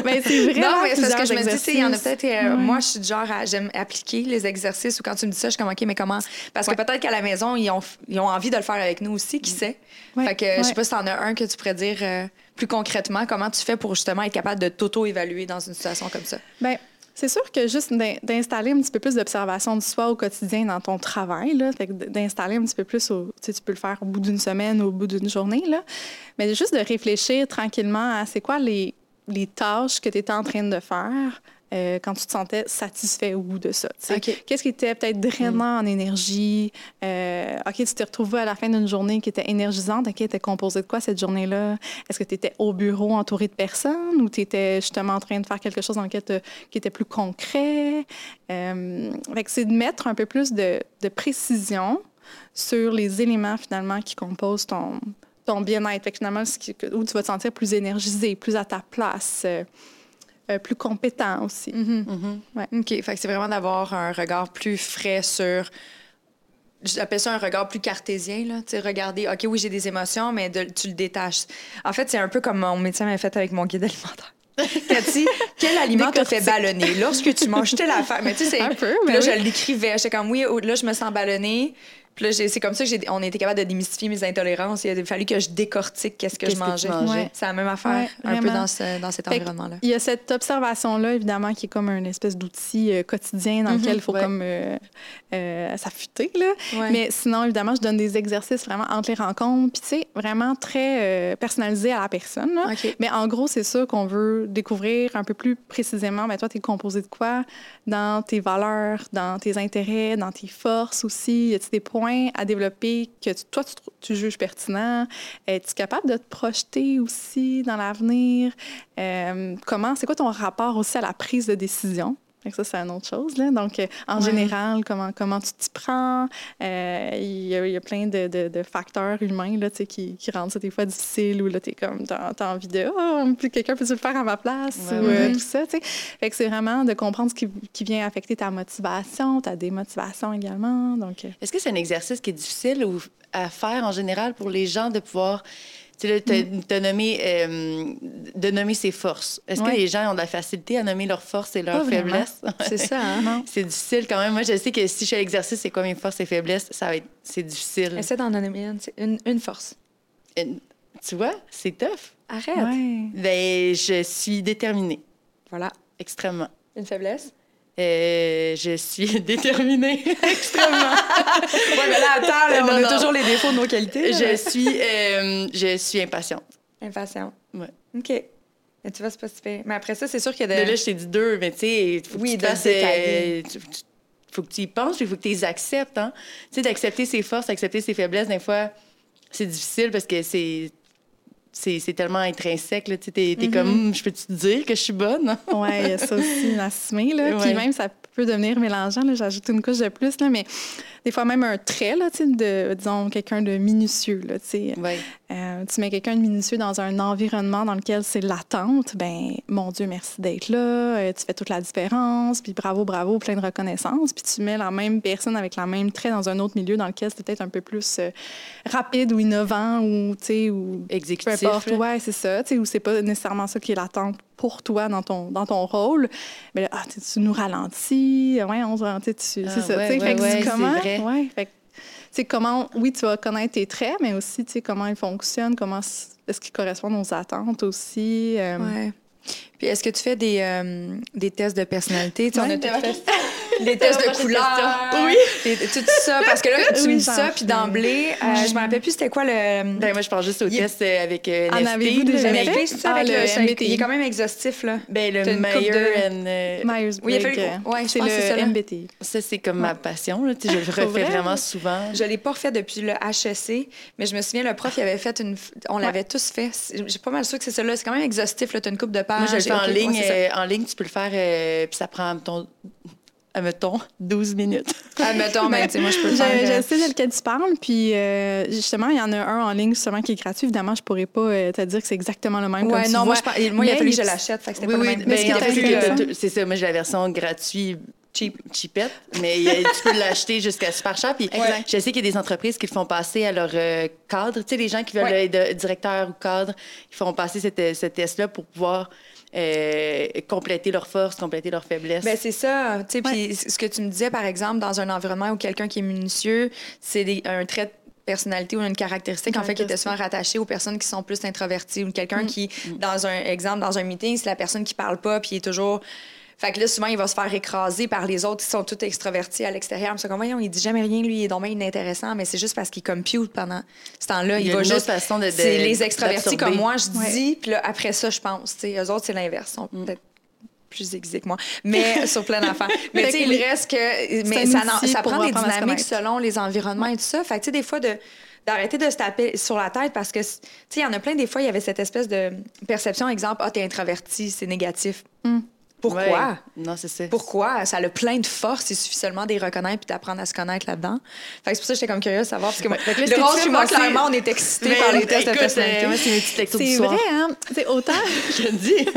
ben, c'est Non, mais c'est ce que je me dis, il y en a peut-être... Euh, moi, je suis du genre, j'aime appliquer les exercices ou quand tu me dis ça, je suis comme, OK, mais comment? Parce que peut-être qu'à la maison, ils ont, ils ont envie de le faire avec nous aussi, qui sait? Fait que je sais pas si tu en as un que tu pourrais dire euh, plus concrètement, comment tu fais pour justement être capable de t'auto-évaluer dans une situation comme ça? Bien, c'est sûr que juste d'installer un petit peu plus d'observation de soi au quotidien dans ton travail, d'installer un petit peu plus, tu peux le faire au bout d'une semaine ou au bout d'une journée, mais juste de réfléchir tranquillement à c'est quoi les, les tâches que tu étais en train de faire, euh, quand tu te sentais satisfait bout de ça. Qu'est-ce qui était peut-être drainant en énergie? Euh, OK, tu t'es retrouvé à la fin d'une journée qui était énergisante. OK, était composé de quoi cette journée-là? Est-ce que tu étais au bureau entouré de personnes ou tu étais justement en train de faire quelque chose lequel qui était plus concret? Euh, c'est de mettre un peu plus de, de, précision sur les éléments finalement qui composent ton, ton bien-être. Finalement, où tu vas te sentir plus énergisé, plus à ta place. Euh, plus compétent aussi. Mm-hmm. Mm-hmm. OK. Fait que c'est vraiment d'avoir un regard plus frais sur. J'appelle ça un regard plus cartésien, là. Tu sais, regarder, OK, oui, j'ai des émotions, mais tu le détaches. En fait, c'est un peu comme mon médecin m'a fait avec mon guide alimentaire. Cathy, quel aliment te fait ballonner? Lorsque tu manges telle affaire. Mais tu sais, c'est. Un peu. Puis là, je l'écrivais. J'étais comme, oui, là, je me sens ballonnée. Puis là, c'est comme ça qu'on a été capable de démystifier mes intolérances. Il a fallu que je décortique qu'est-ce que je mangeais. C'est la même affaire, un peu dans, dans cet environnement-là. Il y a cette observation-là, évidemment, qui est comme une espèce d'outil euh, quotidien dans mhm. lequel il faut comme euh, euh, s'affûter. Mais sinon, évidemment, je donne des exercices vraiment entre les rencontres. Puis, tu sais, vraiment très personnalisé à la personne. Mais en gros, c'est ça qu'on veut découvrir un peu plus précisément. Mais toi, tu es composé de quoi? Dans tes valeurs, dans tes intérêts, dans tes forces aussi? Y a des points à développer que toi, tu, juges pertinent? Es-tu capable de te projeter aussi dans l'avenir? Euh, comment, c'est quoi ton rapport aussi à la prise de décision? Ça, c'est une autre chose. Là. Donc, euh, en Ouais. général, comment, comment tu t'y prends? Euh, Il y, a, il y a plein de, de- de facteurs humains là, qui, qui rendent ça des fois difficile ou là, tu es comme, tu as, envie de, oh, quelqu'un peut-tu le faire à ma place? Ouais, ou euh, ouais. tout ça. tu sais. Fait que c'est vraiment de comprendre ce qui, qui vient affecter ta motivation, ta démotivation également. Donc, euh, Est-ce que c'est un exercice qui est difficile ou à faire en général pour les gens de pouvoir. Tu sais, t'as- Mm. nommé, euh, de nommer ses forces. Est-ce Ouais. que les gens ont de la facilité à nommer leurs forces et leurs Pas faiblesses? C'est ça, hein? non. C'est difficile quand même. Moi, je sais que si je fais l'exercice, c'est quoi mes forces et faiblesses, ça va être, c'est difficile. Essaie d'en donner une. Une, une force. Tu vois, c'est tough. Arrête. Ouais. Ben, je suis déterminée, Voilà. extrêmement. Une faiblesse? Euh, je suis déterminée, extrêmement. Ouais, mais là, attends, là, on Non, a non. toujours les défauts de nos qualités. je suis, euh, je suis impatiente. Impatient. Ouais. OK. Mais tu vois, c'est pas. Mais après ça, c'est sûr qu'il y a Mais de... là, je t'ai dit deux, mais tu sais, faut que Oui, tu euh, tu- tu- faut que tu y penses, il faut que tu les acceptes. Hein? Tu sais, d'accepter ses forces, accepter ses faiblesses, des fois, c'est difficile parce que c'est. C'est c'est tellement intrinsèque. Là, tu t'es, t'es comme, Hum, je peux-tu te dire que je suis bonne? Oui, il y a ça aussi, l'assumer. Là. Puis Ouais. même, ça peut devenir mélangeant. Là. J'ajoute une couche de plus. Là, mais des fois, même un trait, là, de, disons, quelqu'un de minutieux. Là. Euh, tu mets quelqu'un de minutieux dans un environnement dans lequel c'est l'attente, ben mon Dieu, merci d'être là, euh, tu fais toute la différence, puis bravo, bravo, plein de reconnaissance. Puis tu mets la même personne avec la même trait dans un autre milieu dans lequel c'est peut-être un peu plus euh, rapide ou innovant ou, tu sais, ou peu Exécutif. importe. là. Ouais, c'est ça, tu sais, ou c'est pas nécessairement ça qui est l'attente pour toi dans ton, dans ton rôle. Mais là, ah, tu nous ralentis, ouais, on se ralentit, tu, Ah, c'est ça, ouais, ouais, ouais, c'est c'est comment, vrai. Fait que c'est comment, oui, tu vas connaître tes traits, mais aussi, tu sais, comment ils fonctionnent, comment est-ce qu'ils correspondent aux attentes aussi. euh, Ouais. Puis est-ce que tu fais des, euh, des tests de personnalité? Tu sais, on Ouais. a tout fait des tests de couleur. Oui. tout ça. Parce que là, tu Oui, me dis ça, puis d'emblée, euh, je me rappelle plus c'était quoi le... Ben, moi, je pense juste au Il- test euh, avec euh, En NFT. avez-vous déjà fait? Ah, avec le MBTI. Il est quand même exhaustif, là. Ben, le Meyer de- and, euh, Myers-Briggs. Oui, il fallu- euh, ouais, je c'est le. MBTI. Ça, c'est comme ma passion. Là. Je le refais vrai? vraiment souvent. Je l'ai pas refait depuis le HEC, mais je me souviens, le prof, il avait fait une... On l'avait tous fait. J'ai pas mal sûr que c'est ça, là. C'est quand même exhaustif, là. T'as une coupe de pages. Le en ouais, ligne. ça. euh, en ligne, tu peux le faire, euh, puis ça prend, mettons, admettons, 12 minutes. Admettons, mais tu sais, moi, je peux Je, faire... euh, je sais de lequel tu parles, puis euh, justement, il y en a un en ligne justement qui est gratuit. Évidemment, je pourrais pas euh, te dire que c'est exactement le même. comme Ouais, tu non, moi, vois. je, moi, il a fallu que je l'achète, fait que c'était Oui, pas oui. le même. Mais Ben, c'est ça. Moi, j'ai la version gratuite. Cheap. Cheapette, mais tu peux l'acheter jusqu'à super cher. Puis Exact. je sais qu'il y a des entreprises qui le font passer à leur euh, cadre. Tu sais, les gens qui veulent Ouais. être directeur ou cadre, ils font passer cette- ce test-là pour pouvoir euh, compléter leurs forces, compléter leurs faiblesses. Ben c'est ça. Tu sais, puis ce que tu me disais, par exemple, dans un environnement où quelqu'un qui est minutieux, c'est des- un trait de personnalité ou une caractéristique, en fait, qui était souvent rattaché aux personnes qui sont plus introverties ou quelqu'un qui, dans un exemple, dans un meeting, c'est la personne qui parle pas puis est toujours... Fait que là, souvent, il va se faire écraser par les autres qui sont tous extrovertis à l'extérieur. C'est comme, voyons, il dit jamais rien, lui, il est donc bien inintéressant, mais c'est juste parce qu'il compute pendant ce temps-là. Il Il, y a va une autre juste. façon de- de- c'est les extravertis d'absorber. comme moi, je dis, Ouais. puis là, après ça, je pense. Tu sais, eux autres, c'est l'inverse. Ils sont peut-être plus aiguisés que moi, mais sur plein d'affaires. Mais tu sais, il reste que. Mais ça, ça prend des dynamiques selon les environnements et tout ça. Fait que, tu sais, des fois, de d'arrêter de se taper sur la tête parce que, tu sais, il y en a plein, des fois, il y avait cette espèce de perception, exemple, ah, t'es introverti, c'est négatif. Pourquoi? Ouais. Non, c'est ça. Pourquoi? Ça a plein de force. Il suffit seulement de les reconnaître puis d'apprendre à se connaître là-dedans. Fait que c'est pour ça que j'étais comme curieuse de savoir. Parce que moi, là, le rôle moi, clairement, on est excités Mais par les tests de écoute, personnalité. euh, moi, c'est mes petites du C'est vrai, hein? Sais, autant. Je te dis.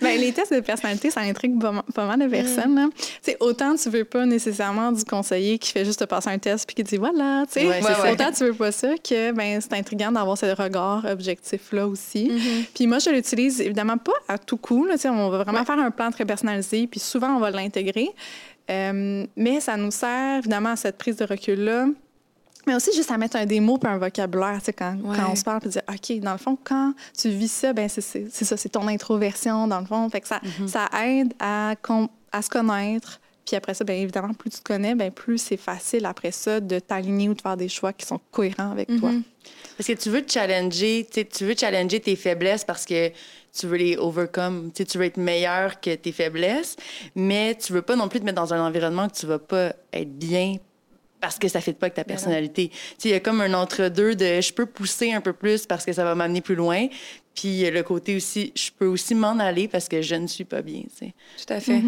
Ben, les tests de personnalité, ça intrigue pas, mal de Mm. personnes. Tu sais, autant tu veux pas nécessairement du conseiller qui fait juste te passer un test puis qui dit voilà, tu sais. Ouais, c'est autant tu veux pas ça que ben, c'est intriguant d'avoir ce regard objectif-là aussi. Mm-hmm. Puis moi, je l'utilise évidemment pas à tout coup. Là, on va vraiment faire un plan très personnalisé, puis souvent, on va l'intégrer. Euh, mais ça nous sert évidemment à cette prise de recul-là. Mais aussi juste à mettre un des mots puis un vocabulaire, tu sais, quand, Ouais. quand on se parle, puis dire, OK, dans le fond, quand tu vis ça, ben c'est ça, c'est ton introversion, dans le fond. Fait que ça, Mm-hmm. ça aide à, à se connaître. Puis après ça, bien évidemment, plus tu te connais, ben plus c'est facile après ça de t'aligner ou de faire des choix qui sont cohérents avec toi. Mm-hmm. Parce que tu veux te challenger, tu veux challenger tes faiblesses parce que tu veux les overcome. Tu sais, tu veux être meilleur que tes faiblesses, mais tu veux pas non plus te mettre dans un environnement que tu vas pas être bien parce que ça ne fait pas avec ta personnalité. Tu sais, il y a comme un entre-deux de je peux pousser un peu plus parce que ça va m'amener plus loin. Puis le côté aussi, je peux aussi m'en aller parce que je ne suis pas bien. Tu sais. Tout à fait.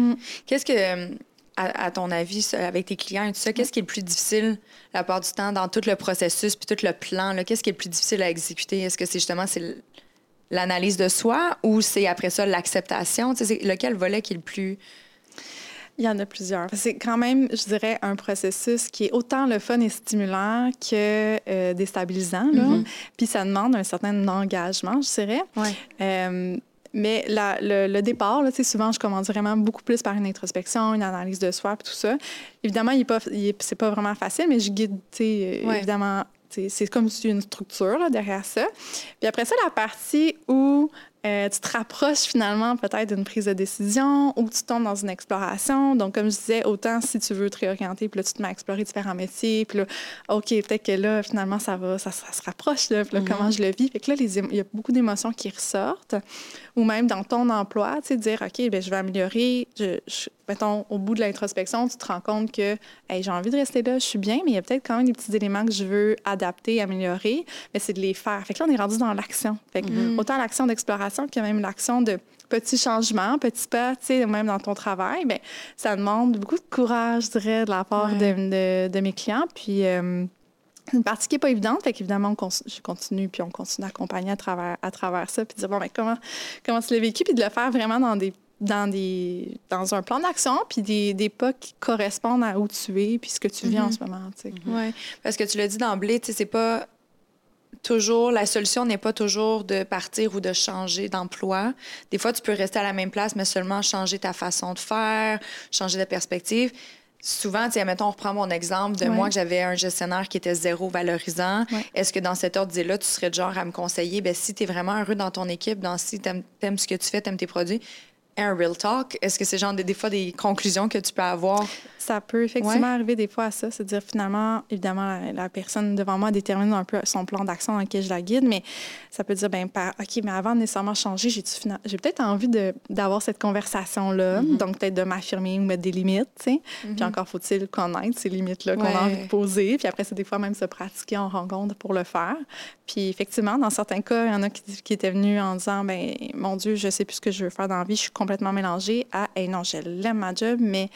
Qu'est-ce que, à, ton avis, avec tes clients et tout ça, qu'est-ce qui est le plus difficile la part du temps dans tout le processus puis tout le plan? Qu'est-ce qui est le plus difficile à exécuter? Est-ce que c'est justement c'est l'analyse de soi ou c'est après ça l'acceptation? Tu sais, lequel volet qui est le plus il y en a plusieurs. C'est quand même, je dirais, un processus qui est autant le fun et stimulant que euh, déstabilisant. Mm-hmm. Puis ça demande un certain engagement, je dirais. Ouais. Euh, mais la, le, départ, là, souvent, je commence vraiment beaucoup plus par une introspection, une analyse de soi, tout ça. Évidemment, il n'est pas, c'est pas vraiment facile, mais je guide, ouais. évidemment, c'est comme si une structure là, derrière ça. Puis après ça, la partie où euh, tu te rapproches finalement peut-être d'une prise de décision ou tu tombes dans une exploration. Donc, comme je disais, autant si tu veux te réorienter, puis là, tu te mets à explorer différents métiers, puis là, OK, peut-être que là, finalement, ça va, ça, se rapproche, là, puis là, comment mm-hmm. je le vis. Fait que là, il y a beaucoup d'émotions qui ressortent. Ou même dans ton emploi, tu sais, dire, OK, bien, je vais améliorer. Je, mettons, au bout de l'introspection, tu te rends compte que hey, j'ai envie de rester là, je suis bien, mais il y a peut-être quand même des petits éléments que je veux adapter, améliorer, mais c'est de les faire. Fait que là, on est rendu dans l'action. Fait que mm-hmm. autant l'action d'exploration qu'il y a même l'action de petits changements, petits pas, tu sais, même dans ton travail, mais ça demande beaucoup de courage, je dirais, de la part de, de, mes clients. Puis, euh, une partie qui n'est pas évidente, fait qu'évidemment, je continue, puis on continue d'accompagner à travers, à travers ça, puis de dire, bon, mais comment, comment tu l'as vécu, puis de le faire vraiment dans des dans, des, dans un plan d'action, puis des, des, pas qui correspondent à où tu es, puis ce que tu vis en mm-hmm. ce moment. Sais. Oui, parce que tu l'as dit d'emblée, tu sais, c'est pas toujours, la solution n'est pas toujours de partir ou de changer d'emploi. Des fois, tu peux rester à la même place, mais seulement changer ta façon de faire, changer de perspective. Souvent, tu mettons, on reprend mon exemple de moi que j'avais un gestionnaire qui était zéro valorisant. Est-ce que dans cet ordre-là, tu serais de genre à me conseiller, ben si tu es vraiment heureux dans ton équipe, dans si tu aimes, ce que tu fais, tu aimes tes produits, un real talk, est-ce que c'est genre des, des, fois des conclusions que tu peux avoir? Ça peut effectivement arriver des fois à ça. C'est-à-dire, finalement, évidemment, la, personne devant moi détermine un peu son plan d'action dans lequel je la guide, mais ça peut dire, ben OK, mais avant de nécessairement changer, j'ai peut-être envie d'avoir cette conversation-là, mm-hmm. donc peut-être de m'affirmer ou mettre des limites, tu sais. Puis mm-hmm. encore faut-il connaître ces limites-là qu'on a envie de poser. Puis après, c'est des fois même se pratiquer en rencontre pour le faire. Puis effectivement, dans certains cas, il y en a qui, qui étaient venus en disant, ben mon Dieu, je sais plus ce que je veux faire dans la vie, je suis complètement mélangée à, hey, non, je l'aime ma job, mais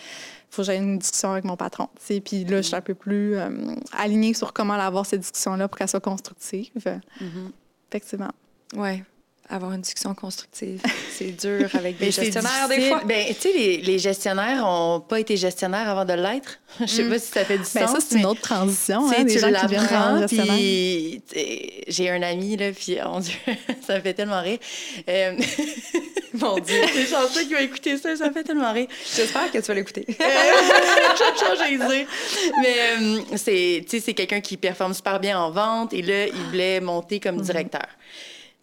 faut que j'aie une discussion avec mon patron. Puis là, je suis un peu plus euh, alignée sur comment avoir cette discussion-là pour qu'elle soit constructive. Mm-hmm. Effectivement. Oui avoir une discussion constructive. C'est dur avec des gestionnaires, des fois. Ben, tu sais, les, les, gestionnaires n'ont pas été gestionnaires avant de l'être. Je sais mm. pas si ça fait du ben, sens. ça, c'est une autre transition. Hein, tu l'apprends, puis j'ai un ami, là, puis, oh Dieu, ça me fait tellement rire. Euh... mon Dieu, c'est chanceux qui va écouter ça, ça me fait tellement rire. J'espère que tu vas l'écouter. Euh, Mais euh, c'est quelqu'un qui performe super bien en vente, et là, il voulait monter comme mm-hmm. directeur.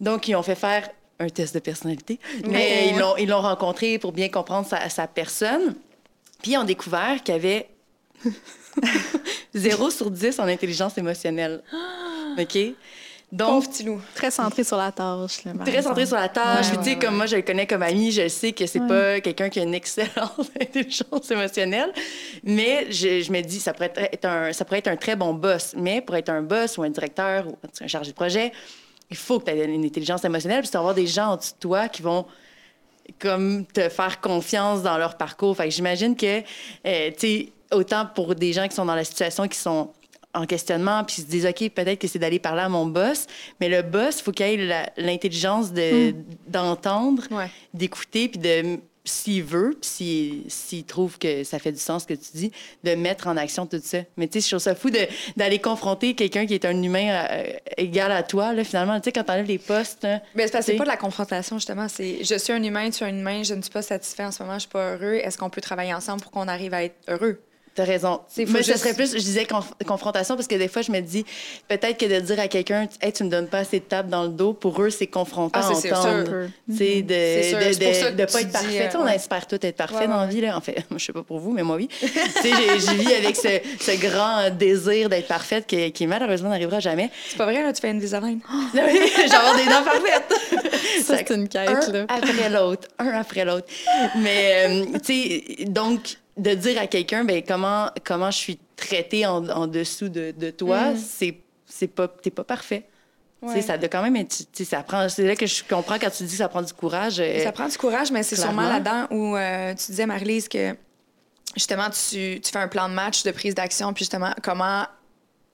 Donc, ils ont fait faire un test de personnalité, mais ils l'ont rencontré pour bien comprendre sa, sa personne. Puis, ils ont découvert qu'il y avait 0 sur 10 en intelligence émotionnelle. OK? Donc, Très centré sur la tâche. très centré sur la tâche. tu sais, comme moi, je le connais comme ami, je sais que c'est pas quelqu'un qui a une excellente intelligence émotionnelle. Mais je, je, me dis, ça pourrait être un, ça pourrait être un très bon boss. Mais pour être un boss ou un directeur ou un chargé de projet, il faut que tu aies une intelligence émotionnelle, puis tu avoir des gens en dessous de toi qui vont comme te faire confiance dans leur parcours. Fait j'imagine que, euh, tu sais, autant pour des gens qui sont dans la situation, qui sont en questionnement, puis se disent, OK, peut-être que c'est d'aller parler à mon boss, mais le boss, il faut qu'il ait l'intelligence de, hmm. d'entendre, d'écouter, puis de s'il veut, puis s'il trouve que ça fait du sens ce que tu dis, de mettre en action tout ça. Mais tu sais, je trouve ça fou d'aller confronter quelqu'un qui est un humain euh, égal à toi, là, finalement. Tu sais, quand t'enlèves les postes... Hein, Mais c'est pas de la confrontation, justement. C'est je suis un humain, tu es un humain, je ne suis pas satisfait en ce moment, je suis pas heureux. Est-ce qu'on peut travailler ensemble pour qu'on arrive à être heureux? T'as raison. Moi, ce serait plus, je disais confrontation parce que des fois, je me dis, peut-être que de dire à quelqu'un, hey, tu me donnes pas assez de tape dans le dos, pour eux, c'est confrontant ah, c'est entendre. Tu de, de, de, pas être parfait. on espère tout être parfait dans la vie, là. En fait, je sais pas pour vous, mais moi, oui. tu sais, je vis avec ce, ce grand désir d'être parfaite qui, qui, malheureusement, n'arrivera jamais. C'est pas vrai, là, tu fais une Invisalign. J'ai avoir des dents parfaites. Ça, c'est une quête, un après l'autre, un après l'autre. Mais, euh, tu sais, donc, de dire à quelqu'un, ben comment, comment je suis traitée en, en dessous de, de toi, Mm. c'est c'est pas, t'es pas parfait. Ouais. Ça doit quand même être, tu sais, ça prend, c'est là que je comprends quand tu dis que ça prend du courage. euh, Ça prend du courage, mais c'est sûrement là-dedans où euh, tu disais, Marie-Lise, que justement, tu, tu fais un plan de match de prise d'action, puis justement, comment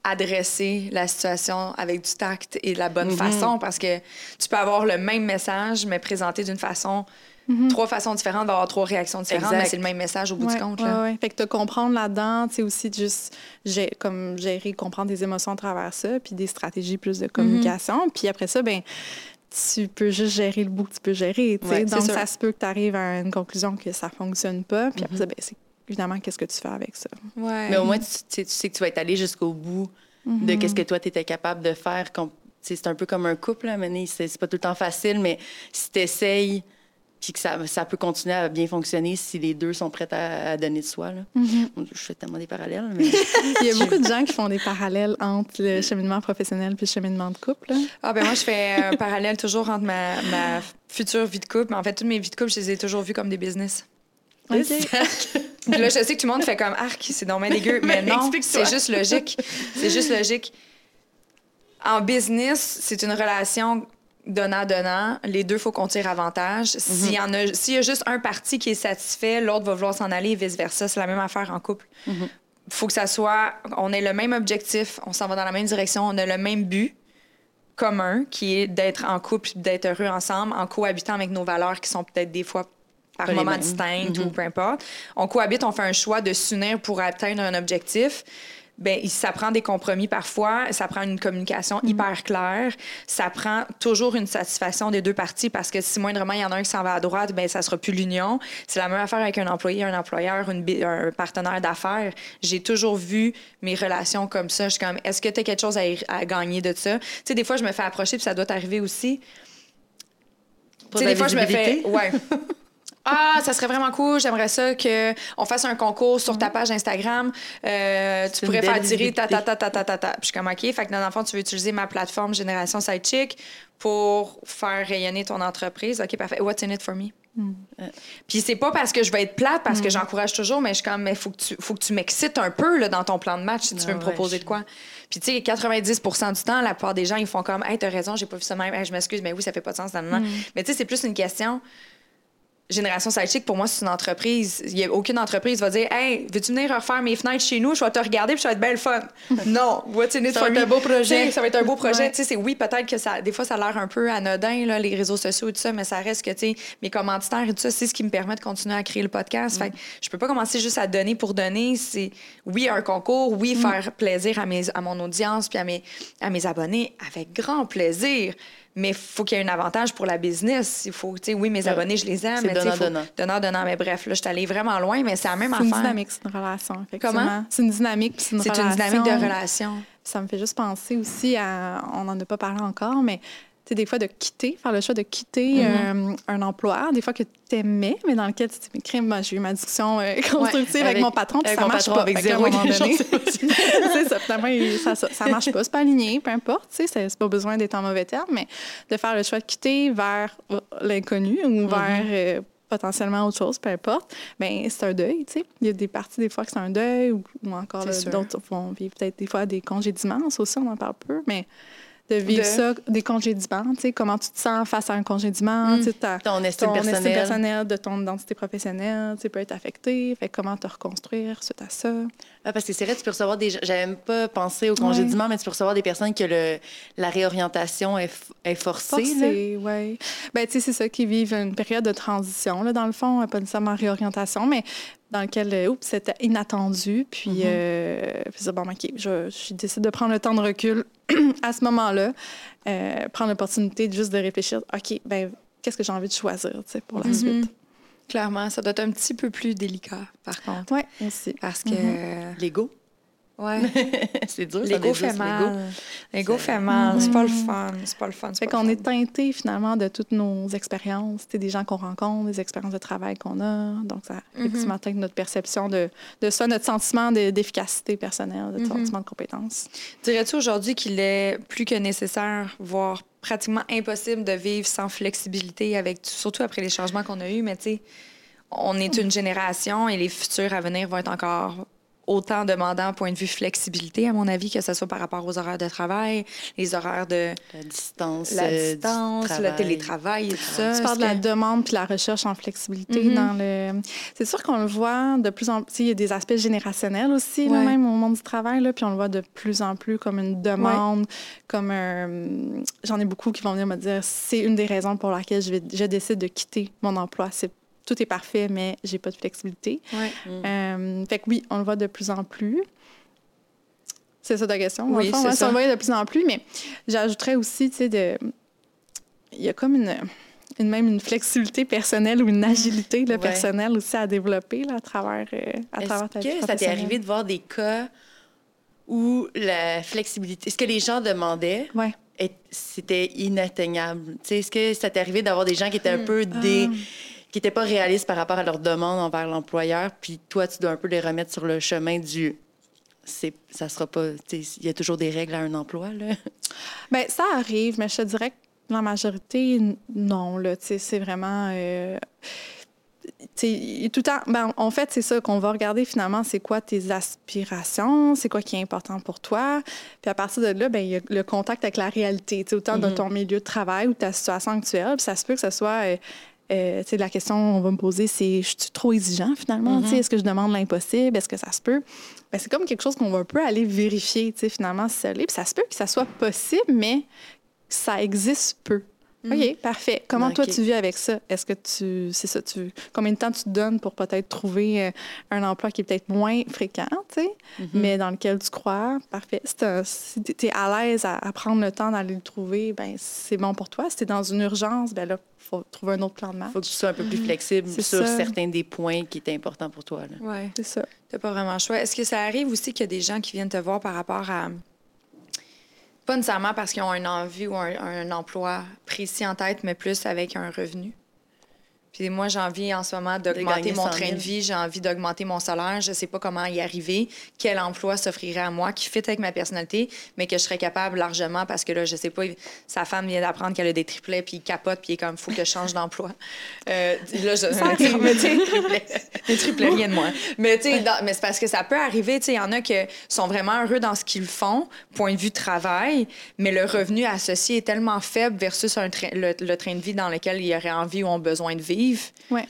adresser la situation avec du tact et de la bonne Mhm. façon, parce que tu peux avoir le même message, mais présenté d'une façon, trois façons différentes, va avoir trois réactions différentes, Exact. mais c'est le même message au bout Ouais, du compte. ouais. Fait que te comprendre là-dedans, tu sais, aussi de juste comme gérer, comprendre des émotions à travers ça, puis des stratégies plus de communication. Puis après ça, ben tu peux juste gérer le bout que tu peux gérer, tu. Ouais, Donc, ça se peut que tu arrives à une conclusion que ça fonctionne pas. Puis après ça, ben c'est évidemment qu'est-ce que tu fais avec ça? Ouais. Mais au moins, tu, tu sais, que tu vas être allé jusqu'au bout de qu'est-ce que toi, tu étais capable de faire. C'est un peu comme un couple, là, c'est pas tout le temps facile, mais si tu essayes, puis que ça, ça peut continuer à bien fonctionner si les deux sont prêts à, à donner de soi. Là. Je fais tellement des parallèles, mais Il y a beaucoup de gens qui font des parallèles entre le cheminement professionnel puis le cheminement de couple. là. Ah ben moi, je fais un parallèle toujours entre ma, ma future vie de couple, mais en fait, toutes mes vies de couple, je les ai toujours vues comme des business. Là, je sais que tout le monde fait comme arc, c'est dommage dégueu, mais non, c'est juste logique. C'est juste logique. En business, c'est une relation donnant-donnant. Les deux, faut qu'on tire avantage. S'il y en a, s'il y a juste un parti qui est satisfait, l'autre va vouloir s'en aller et vice-versa. C'est la même affaire en couple. faut que ça soit, on ait le même objectif, on s'en va dans la même direction, on a le même but commun qui est d'être en couple, d'être heureux ensemble, en cohabitant avec nos valeurs qui sont peut-être des fois par moments mêmes. distinctes ou peu importe. On cohabite, on fait un choix de s'unir pour atteindre un objectif. Ben, ça prend des compromis parfois, ça prend une communication hyper claire, ça prend toujours une satisfaction des deux parties parce que si moindrement il y en a un qui s'en va à droite, ben ça sera plus l'union. C'est la même affaire avec un employé, un employeur, une un partenaire d'affaires. J'ai toujours vu mes relations comme ça. Je suis comme, est-ce que tu as quelque chose à, gagner de ça? Tu sais, des fois, je me fais approcher, puis ça doit t'arriver aussi. Pour Tu sais, des fois, je me fais. Ouais. Ah, ça serait vraiment cool. J'aimerais ça qu'on fasse un concours sur ta page Instagram. Euh, tu pourrais faire tirer ta ta ta ta ta ta ta. Puis je suis comme OK. Fait que dans le fond, tu veux utiliser ma plateforme Génération Sidechick pour faire rayonner ton entreprise. OK, parfait. What's in it for me? Puis c'est pas parce que je vais être plate, parce que j'encourage toujours, mais je suis comme, mais faut que tu, faut que tu m'excites un peu là, dans ton plan de match si tu veux Ah me ouais, proposer je- de quoi. Puis tu sais, 90% du temps, la plupart des gens, ils font comme, hey, t'as raison, j'ai pas vu ça même, Hey, je m'excuse, mais oui, ça fait pas de sens. nan. Mais tu sais, c'est plus une question. Génération Sidechick, pour moi, c'est une entreprise. Il y a aucune entreprise va dire Hey, veux-tu venir refaire mes fenêtres chez nous? Je vais te regarder puis ça va être belle fun. non, what's in it Ça for va être un beau projet. Ça va être un beau projet. Ouais. C'est oui, peut-être que ça, des fois, ça a l'air un peu anodin, là, les réseaux sociaux et tout ça, mais ça reste que, mes commanditaires et tout ça, c'est ce qui me permet de continuer à créer le podcast. Fait que je peux pas commencer juste à donner pour donner. C'est, oui, un concours, oui, faire plaisir à, mes, à mon audience puis à mes, à mes abonnés avec grand plaisir. Mais il faut qu'il y ait un avantage pour la business. Il faut, tu sais, oui, mes abonnés, je les aime. C'est sais, faut- donnant-donnant. Donnant-donnant. Mais bref, là, je suis allée vraiment loin, mais c'est la même C'est affaire. une dynamique, c'est une relation, effectivement. Comment? C'est une dynamique, puis c'est une C'est relation. une dynamique de relation. Ça me fait juste penser aussi à, on n'en a pas parlé encore, mais sais, des fois de quitter, faire le choix de quitter Mm-hmm. euh, un emploi, des fois que tu aimais, mais dans lequel tu te dis, mais crime, moi, j'ai eu ma discussion euh, constructive avec, avec- mon patron, puis ça marche pas. avec un zéro c'est ça, finalement, il- ça, ça, ça marche pas, c'est pas aligné, peu importe, tu sais, c'est c'est pas besoin d'être en mauvais terme, mais de faire le choix de quitter vers l'inconnu ou vers euh, potentiellement autre chose, peu importe, ben c'est un deuil, tu sais. Il y a des parties des fois que c'est un deuil ou, ou encore là, d'autres vont vivre peut-être des fois des congédiements, aussi on en parle peu, mais de vivre De- ça, des congédiements, tu sais, comment tu te sens face à un congédiement, ta- Ton estime ton estime personnelle. de ton identité professionnelle, tu peut être fait que comment te reconstruire suite à ça? Ah, parce que c'est vrai, tu peux recevoir des. J'avais même pas pensé au congédiement, mais tu peux recevoir des personnes que le, la réorientation est, f- est forcée. oui. Ben, tu sais, c'est ça qui vivent une période de transition, là, dans le fond, pas nécessairement réorientation, mais dans lequel, euh, oups, c'était inattendu. Puis, Mhm. euh, puis ça, bon, OK, je, je décide de prendre le temps de recul à ce moment-là, euh, prendre l'opportunité juste de réfléchir, OK, ben qu'est-ce que j'ai envie de choisir, tu sais, pour la Mhm. suite? Clairement, ça doit être un petit peu plus délicat, par contre. Oui, aussi. Parce que. L'ego? Ouais. c'est dur. L'ego fait mal. L'ego fait mal. C'est pas le fun. C'est pas le fun. c'est Fait qu'on est teinté finalement de toutes nos expériences, des gens qu'on rencontre, des expériences de travail qu'on a. Donc, ça Mhm. effectivement teinte notre perception de, de ça, notre sentiment de- d'efficacité personnelle, notre sentiment de compétence. Dirais-tu aujourd'hui qu'il est plus que nécessaire, voire pratiquement impossible de vivre sans flexibilité, avec surtout après les changements qu'on a eus, mais tu sais, on est une génération et les futurs à venir vont être encore autant demandant point de vue flexibilité, à mon avis, que ce soit par rapport aux horaires de travail, les horaires de... La distance. La euh, distance, le travail. télétravail et tout ça. Tu parles de la que- demande puis la recherche en flexibilité Mhm. dans le. C'est sûr qu'on le voit de plus en plus. Il y a des aspects générationnels aussi, là, Ouais. même au monde du travail, là, puis on le voit de plus en plus comme une demande, comme un. J'en ai beaucoup qui vont venir me dire c'est une des raisons pour laquelle je, vais, je décide de quitter mon emploi. C'est tout est parfait, mais j'ai pas de flexibilité. Ouais. Euh, fait que oui, on le voit de plus en plus. C'est ça ta question? Oui, fond, ouais, ça. On le voit de plus en plus, mais j'ajouterais aussi, tu sais, de... il y a comme une, une- même une flexibilité personnelle ou une agilité là, Ouais. personnelle aussi à développer là, à travers, euh, à travers ta vie Est-ce que ça t'est arrivé de voir des cas où la flexibilité, ce que les gens demandaient, Ouais. c'était inatteignable? Tu sais, Est-ce que ça t'est arrivé d'avoir des gens qui étaient un peu des... Qui n'étaient pas réalistes par rapport à leurs demandes envers l'employeur, puis toi, tu dois un peu les remettre sur le chemin du... C'est, ça sera pas... Il y a toujours des règles à un emploi, là. Ben, ça arrive, mais je te dirais que la majorité, non. Là, c'est vraiment. euh, tout le temps, ben, en fait, c'est ça qu'on va regarder finalement, c'est quoi tes aspirations, c'est quoi qui est important pour toi. Puis à partir de là, ben, il y a le contact avec la réalité, autant de Mhm. ton milieu de travail ou ta situation actuelle. Puis ça se peut que ce soit. euh, euh, la question qu'on va me poser, c'est je suis trop exigeant finalement? Sais, Est-ce que je demande l'impossible? Est-ce que ça se peut? Ben, c'est comme quelque chose qu'on va un peu aller vérifier finalement si ça l'est. Puis ça se peut que ça soit possible, mais ça existe peu. OK, parfait. Comment toi, tu vis avec ça? Est-ce que tu. C'est ça, tu. Combien de temps tu te donnes pour peut-être trouver euh, un emploi qui est peut-être moins fréquent, tu sais, mais dans lequel tu crois? Parfait. Si t'as- Si tu es à l'aise à, à prendre le temps d'aller le trouver, ben c'est bon pour toi. Si tu es dans une urgence, ben là, il faut trouver un autre plan de match. faut que tu sois un peu plus flexible C'est sur ça. certains des points qui étaient importants pour toi. Ouais. C'est ça. T'as pas vraiment le choix. Est-ce que ça arrive aussi qu'il y a des gens qui viennent te voir par rapport à. Pas nécessairement parce qu'ils ont une envie ou un, un emploi précis en tête, mais plus avec un revenu? Puis moi, j'ai envie en ce moment d'augmenter mon 100 000. train de vie, j'ai envie d'augmenter mon salaire. Je sais pas comment y arriver, quel emploi s'offrirait à moi qui fit avec ma personnalité, mais que je serais capable largement parce que là, je sais pas, sa femme vient d'apprendre qu'elle a des triplets, puis il capote, puis il est comme, faut que je change d'emploi. Euh, là, je Ça arrive. triplets, des triplets, rien de moins. Mais tu sais, dans- mais c'est parce que ça peut arriver, tu sais, il y en a qui sont vraiment heureux dans ce qu'ils font, point de vue travail, mais le revenu associé est tellement faible versus un train- le, le train de vie dans lequel ils auraient envie ou ont besoin de vivre Ouais.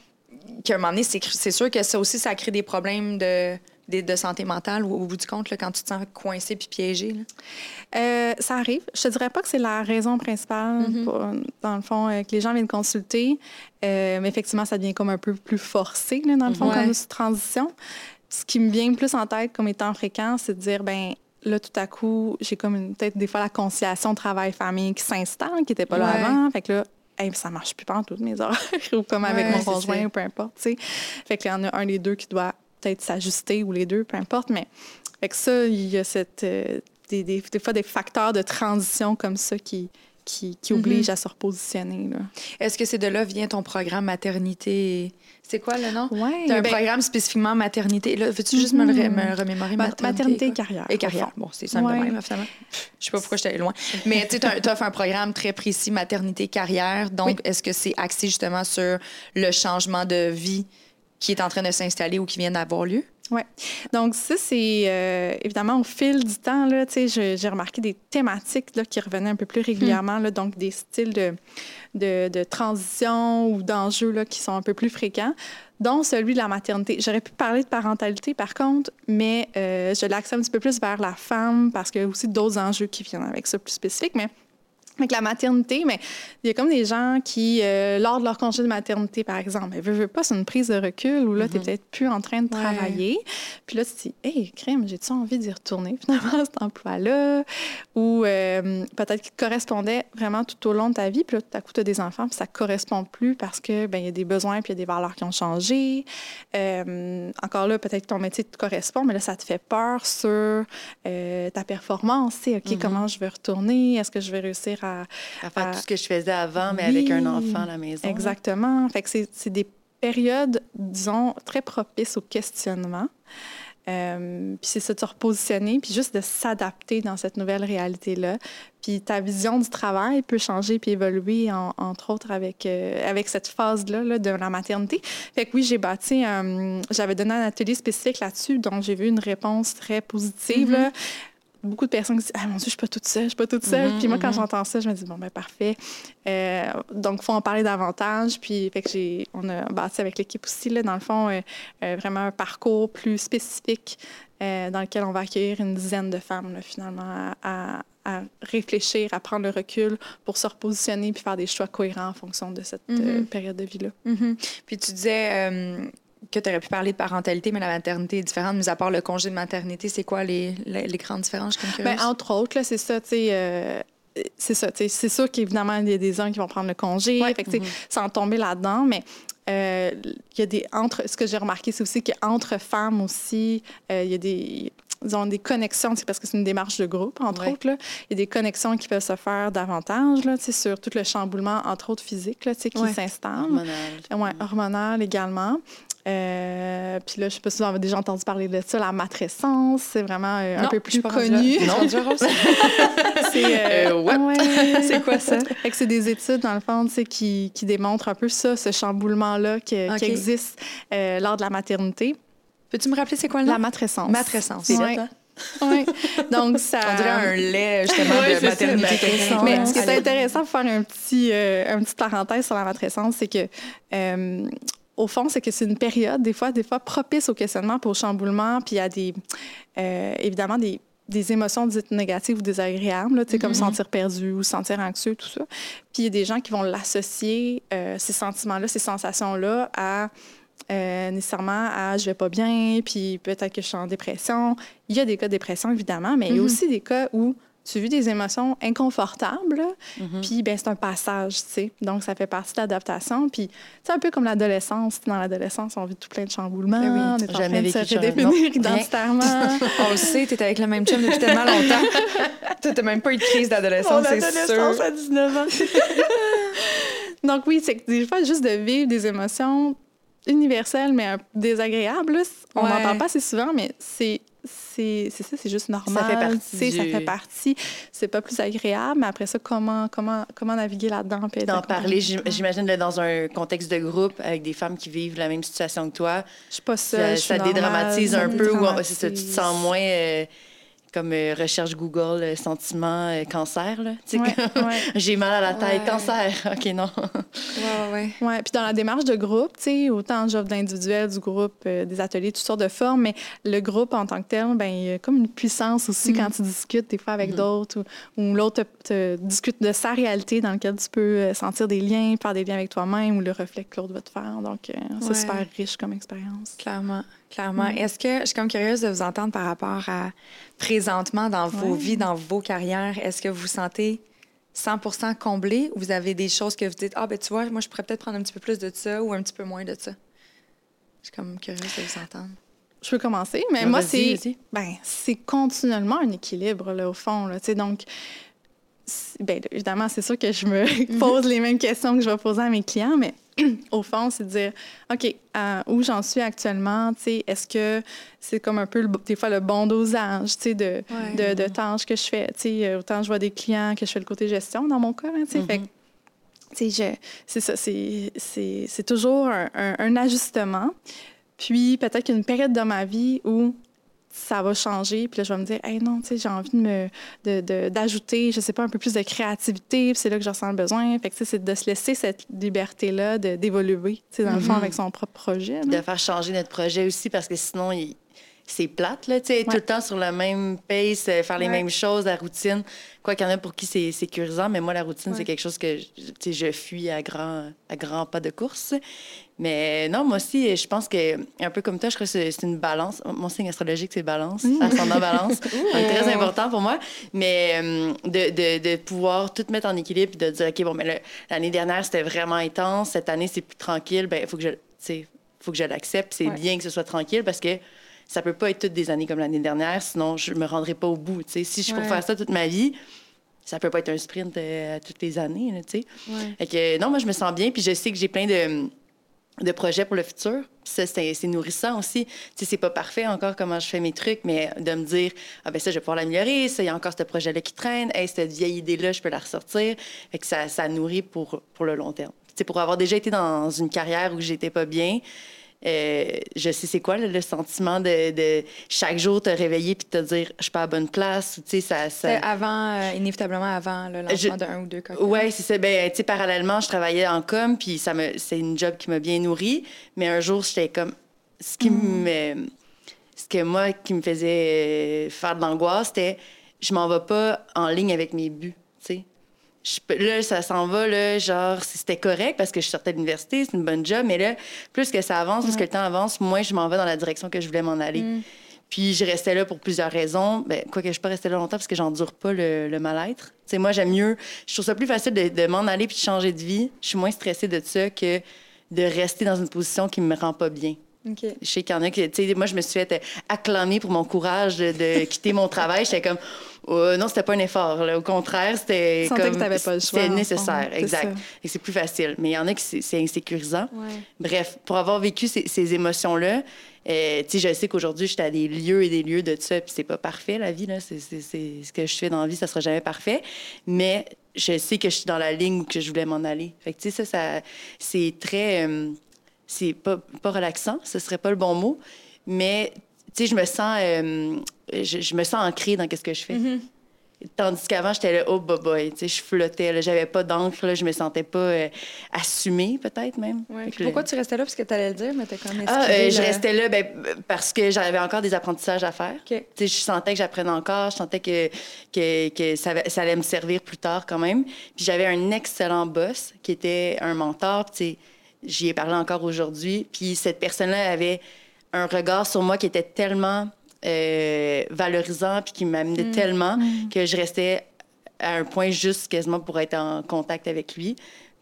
qu'à un moment donné, c'est sûr que ça aussi, ça crée des problèmes de, de, de santé mentale au, au bout du compte, là, quand tu te sens coincé puis piégé. Euh, ça arrive. Je te dirais pas que c'est la raison principale, pour- dans le fond, euh, que les gens viennent consulter. Euh, mais effectivement, ça devient comme un peu plus forcé, là, dans le fond, Ouais. comme une transition. Ce qui me vient plus en tête comme étant fréquent, c'est de dire, ben là, tout à coup, j'ai comme peut-être des fois la conciliation travail-famille qui s'installe, qui n'était pas là Ouais. avant. Fait que là, hey, ça marche plus pas toutes mes horaires, ou comme avec Ouais, mon conjoint, ou peu importe, tu sais. Fait qu'il y en a un des deux qui doit peut-être s'ajuster, ou les deux, peu importe. Mais fait que ça, il y a cette, euh, des, des, des fois des facteurs de transition comme ça qui, qui, qui Mhm. obligent à se repositionner. Est-ce que c'est de là vient ton programme maternité? C'est quoi le nom? T'as un ben, programme spécifiquement maternité. Là, veux-tu juste me, le ré- Mhm. me le remémorer? ma- maternité, maternité et carrière. Et carrière. Bon, c'est simple de Ouais. même, finalement. Je sais pas pourquoi j'étais allée loin. Mais tu as fait un programme très précis, maternité-carrière. Donc, Oui. est-ce que c'est axé justement sur le changement de vie qui est en train de s'installer ou qui vient d'avoir lieu? Oui. Donc, ça, c'est euh, évidemment au fil du temps, là, j'ai remarqué des thématiques là, qui revenaient un peu plus régulièrement, là, donc des styles de, de, de transition ou d'enjeux qui sont un peu plus fréquents, dont celui de la maternité. J'aurais pu parler de parentalité, par contre, mais euh, je l'axe un petit peu plus vers la femme parce qu'il y a aussi d'autres enjeux qui viennent avec ça plus spécifiques, mais avec la maternité, mais il y a comme des gens qui, euh, lors de leur congé de maternité, par exemple, mais veux, veux pas, c'est une prise de recul où là, tu n'es peut-être plus en train de Ouais. travailler. Puis là, tu te dis, hey, crème, j'ai-tu envie d'y retourner finalement à cet emploi-là? Ou euh, peut-être qu'il correspondait vraiment tout au long de ta vie. Puis là, tout à coup, tu as des enfants, puis ça ne correspond plus parce que ben, il y a des besoins, puis il y a des valeurs qui ont changé. Euh, encore là, peut-être que ton métier te correspond, mais là, ça te fait peur sur ta performance. Tu OK, comment je vais retourner? Est-ce que je vais réussir à À faire à- tout ce que je faisais avant, mais avec un enfant à la maison. Exactement. Fait que c'est des périodes, disons, très propices au questionnement. Euh, puis c'est ça, de se repositionner, puis juste de s'adapter dans cette nouvelle réalité-là. Puis ta vision du travail peut changer puis évoluer, entre autres, avec, euh, avec cette phase-là de la maternité. Fait que oui, j'ai bâti, j'avais donné un atelier spécifique là-dessus, donc j'ai vu une réponse très positive. Mm-hmm beaucoup de personnes qui disent Ah mon Dieu, je suis pas toute seule, je suis pas toute seule. Mm-hmm, puis moi, quand mm-hmm. j'entends ça, je me dis Bon, ben parfait. Euh, donc, il faut en parler davantage. Puis, fait que j'ai, on a bâti avec l'équipe aussi, là, dans le fond, euh, euh, vraiment un parcours plus spécifique dans lequel on va accueillir une dizaine de femmes, finalement, à, réfléchir, à prendre le recul pour se repositionner puis faire des choix cohérents en fonction de cette mm-hmm. période de vie-là. Puis, tu disais que tu aurais pu parler de parentalité, mais la maternité est différente. Mis à part le congé de maternité, c'est quoi les, les, grandes différences? Bien, entre autres, c'est ça, tu sais. Euh, c'est ça, c'est sûr qu'évidemment, il y a des hommes qui vont prendre le congé, fait que, mm-hmm. sans tomber là-dedans, mais euh, il y a des entre ce que j'ai remarqué c'est aussi qu'entre femmes aussi euh, il y a des disons, des connexions, c'est parce que c'est une démarche de groupe, entre autres. Là. Il y a des connexions qui peuvent se faire davantage là, sur tout le chamboulement, entre autres physique, là, qui s'installe. Hormonal. Ouais, hormonal également. Euh, puis là, je sais pas si vous avez déjà entendu parler de ça, la matrescence, c'est vraiment euh, un peu plus connu. Non, c'est euh, ouais. C'est quoi ça? Fait que c'est des études, dans le fond, qui, qui démontrent un peu ça, ce chamboulement-là qui, qui, existe lors de la maternité. Peux-tu me rappeler c'est quoi le nom? La matrescence. Matrescence. C'est ouais. Oui. Donc, ça. On dirait un lait, justement, de maternité. Mais ce qui est intéressant pour faire un petit, un petit parenthèse sur la matrescence, c'est que au fond, c'est que c'est une période, des fois, des fois propice au questionnement, puis au chamboulement, puis il y a des, euh, évidemment des, des, émotions dites négatives ou désagréables, là, comme mm-hmm. sentir perdu ou sentir anxieux, tout ça. Puis il y a des gens qui vont l'associer, euh, ces sentiments-là, ces sensations-là, à euh, nécessairement à je vais pas bien, puis peut-être que je suis en dépression. Il y a des cas de dépression, évidemment, mais il y a mm-hmm. aussi des cas où tu vis des émotions inconfortables, mhm. puis ben c'est un passage, tu sais. Donc, ça fait partie de l'adaptation. Puis, c'est un peu comme l'adolescence. Dans l'adolescence, on vit tout plein de chamboulements. Ben oui, on est en train de se redéfinir identitairement. on le sait, tu étais avec le même chum depuis tellement longtemps. tu n'as même pas eu de crise d'adolescence, c'est sûr. à 19 ans. Donc, oui, c'est des fois, juste de vivre des émotions universelles, mais désagréables, on n'en parle pas assez souvent, mais c'est c'est ça, c'est juste normal. Ça fait partie. Ça fait partie. C'est pas plus agréable, mais après ça, comment, comment, comment naviguer là-dedans? D'en parler, j'imagine, dans un contexte de groupe avec des femmes qui vivent la même situation que toi. Je suis pas seule. Ça, ça dédramatise un peu, ou tu te sens moins. Euh, comme euh, recherche Google, euh, sentiment, euh, cancer. Là, J'ai mal à la tête, cancer. OK, non. Oui, oui. Ouais. Puis dans la démarche de groupe, autant j'offre d'individuel, du groupe, des ateliers, toutes sortes de formes, mais le groupe en tant que tel, ben, il y a comme une puissance aussi mm. quand tu discutes des fois avec mm. d'autres ou, l'autre te, discute de sa réalité dans laquelle tu peux sentir des liens, faire des liens avec toi-même ou le reflet que l'autre va te faire. Donc, c'est super riche comme expérience. Clairement. Clairement. Est-ce que je suis comme curieuse de vous entendre par rapport à présentement dans vos vies, dans vos carrières, est-ce que vous vous sentez 100% comblé ou vous avez des choses que vous dites Ah, ben tu vois, moi, je pourrais peut-être prendre un petit peu plus de ça ou un petit peu moins de ça? Je suis comme curieuse de vous entendre. Je peux commencer, mais moi, c'est ben, c'est continuellement un équilibre, là, au fond. Là, donc, bien, évidemment, c'est sûr que je me mhm. pose les mêmes questions que je vais poser à mes clients, mais au fond, c'est de dire, OK, où j'en suis actuellement, est-ce que c'est comme un peu, des fois, le bon dosage, de, de, de, tâches que je fais. sais autant je vois des clients que je fais le côté gestion dans mon cas. Hein, mm c'est ça, c'est toujours un, un ajustement. Puis peut-être qu'une période dans ma vie où ça va changer. Puis là, je vais me dire, hey, non, tu sais, j'ai envie de me, d'ajouter, je sais pas, un peu plus de créativité. Puis c'est là que je ressens le besoin. Fait que, c'est de se laisser cette liberté-là d'évoluer, tu sais, dans le fond, mm-hmm. avec son propre projet. De faire changer notre projet aussi, parce que sinon, il c'est plate, là, tu sais, tout le temps sur la même pace, euh, faire les mêmes choses, la routine. Quoi qu'il y en a pour qui c'est sécurisant, mais moi, la routine, c'est quelque chose que, tu sais, je fuis à grands à grand pas de course. Mais non, moi aussi, je pense que, un peu comme toi, je crois que c'est une balance. Mon signe astrologique, c'est balance, mmh. ascendant balance. c'est très important pour moi. Mais euh, de, de, de, pouvoir tout mettre en équilibre et de dire, OK, bon, mais l'année dernière, c'était vraiment intense. Cette année, c'est plus tranquille. Ben, il faut que je, faut que je l'accepte. C'est bien que ce soit tranquille parce que ça peut pas être toutes des années comme l'année dernière, sinon je me rendrai pas au bout. Si je suis pour faire ça toute ma vie, ça peut pas être un sprint euh, toutes les années. Ouais. que, non, moi, je me sens bien, puis je sais que j'ai plein de de projets pour le futur. C'est nourrissant aussi. Tu sais, c'est pas parfait encore comment je fais mes trucs, mais de me dire, ah ben ça, je vais pouvoir l'améliorer. Ça, il y a encore ce projet-là qui traîne. Hey, cette vieille idée-là, je peux la ressortir. Fait que ça, ça nourrit pour, pour le long terme. Tu sais, pour avoir déjà été dans une carrière où j'étais pas bien, euh, je sais c'est quoi là, le sentiment de, de chaque jour te réveiller puis te dire je suis pas à bonne place ou tu sais ça, avant, euh, inévitablement avant le lancement Je- d'un ou deux cocktails. Ouais, c'est ça. Ben, tu sais, parallèlement, je travaillais en com, puis ça me, c'est une job qui m'a bien nourrie. Mais un jour, j'étais comme, ce qui me, ce que moi qui me faisait euh, faire de l'angoisse, c'était, je m'en vais pas en ligne avec mes buts. Je là, ça s'en va, là, genre, c'était correct parce que je sortais de l'université, c'est une bonne job, mais là, plus que ça avance, plus que le temps avance, moins je m'en vais dans la direction que je voulais m'en aller. Puis je restais là pour plusieurs raisons. Ben, quoique je ne pas restée là longtemps parce que j'endure pas le, le mal-être. Tu sais, moi, j'aime mieux. Je trouve ça plus facile de, de m'en aller puis de changer de vie. Je suis moins stressée de ça que de rester dans une position qui me rend pas bien. Je sais qu'il y en a qui, tu sais, moi, je me suis fait acclamer pour mon courage de, de quitter mon travail. J'étais comme, oh, non, c'était pas un effort. là. Au contraire, c'était comme, c'était fond. nécessaire, exact. Et c'est plus facile. Mais il y en a qui c'est insécurisant. Ouais. Bref, pour avoir vécu ces, ces émotions-là, euh, tu sais, je sais qu'aujourd'hui, j'étais à des lieux et des lieux de ça, puis c'est pas parfait, la vie, là. C'est, ce que je fais dans la vie, ça sera jamais parfait. Mais je sais que je suis dans la ligne où que je voulais m'en aller. Fait que, tu sais, ça, ça c'est très... euh, c'est pas, pas relaxant, ce serait pas le bon mot, mais, tu sais, je me sens... euh, je, je me sens ancrée dans ce que je fais. Tandis qu'avant, j'étais là, oh, boy, boy, tu sais, je flottais, j'avais pas d'encre, je me sentais pas euh, assumée, peut-être même. Ouais. Puis pourquoi tu restais là? Parce que tu allais le dire, mais t'as quand même ah, euh, je restais là ben, parce que j'avais encore des apprentissages à faire. OK. Tu sais, Je sentais que j'apprenais encore, je sentais que, que, que ça, ça allait me servir plus tard quand même. Puis j'avais un excellent boss qui était un mentor. tu sais, J'y ai parlé encore aujourd'hui. Puis cette personne-là avait un regard sur moi qui était tellement euh, valorisant puis qui m'amenait tellement que je restais à un point juste quasiment pour être en contact avec lui.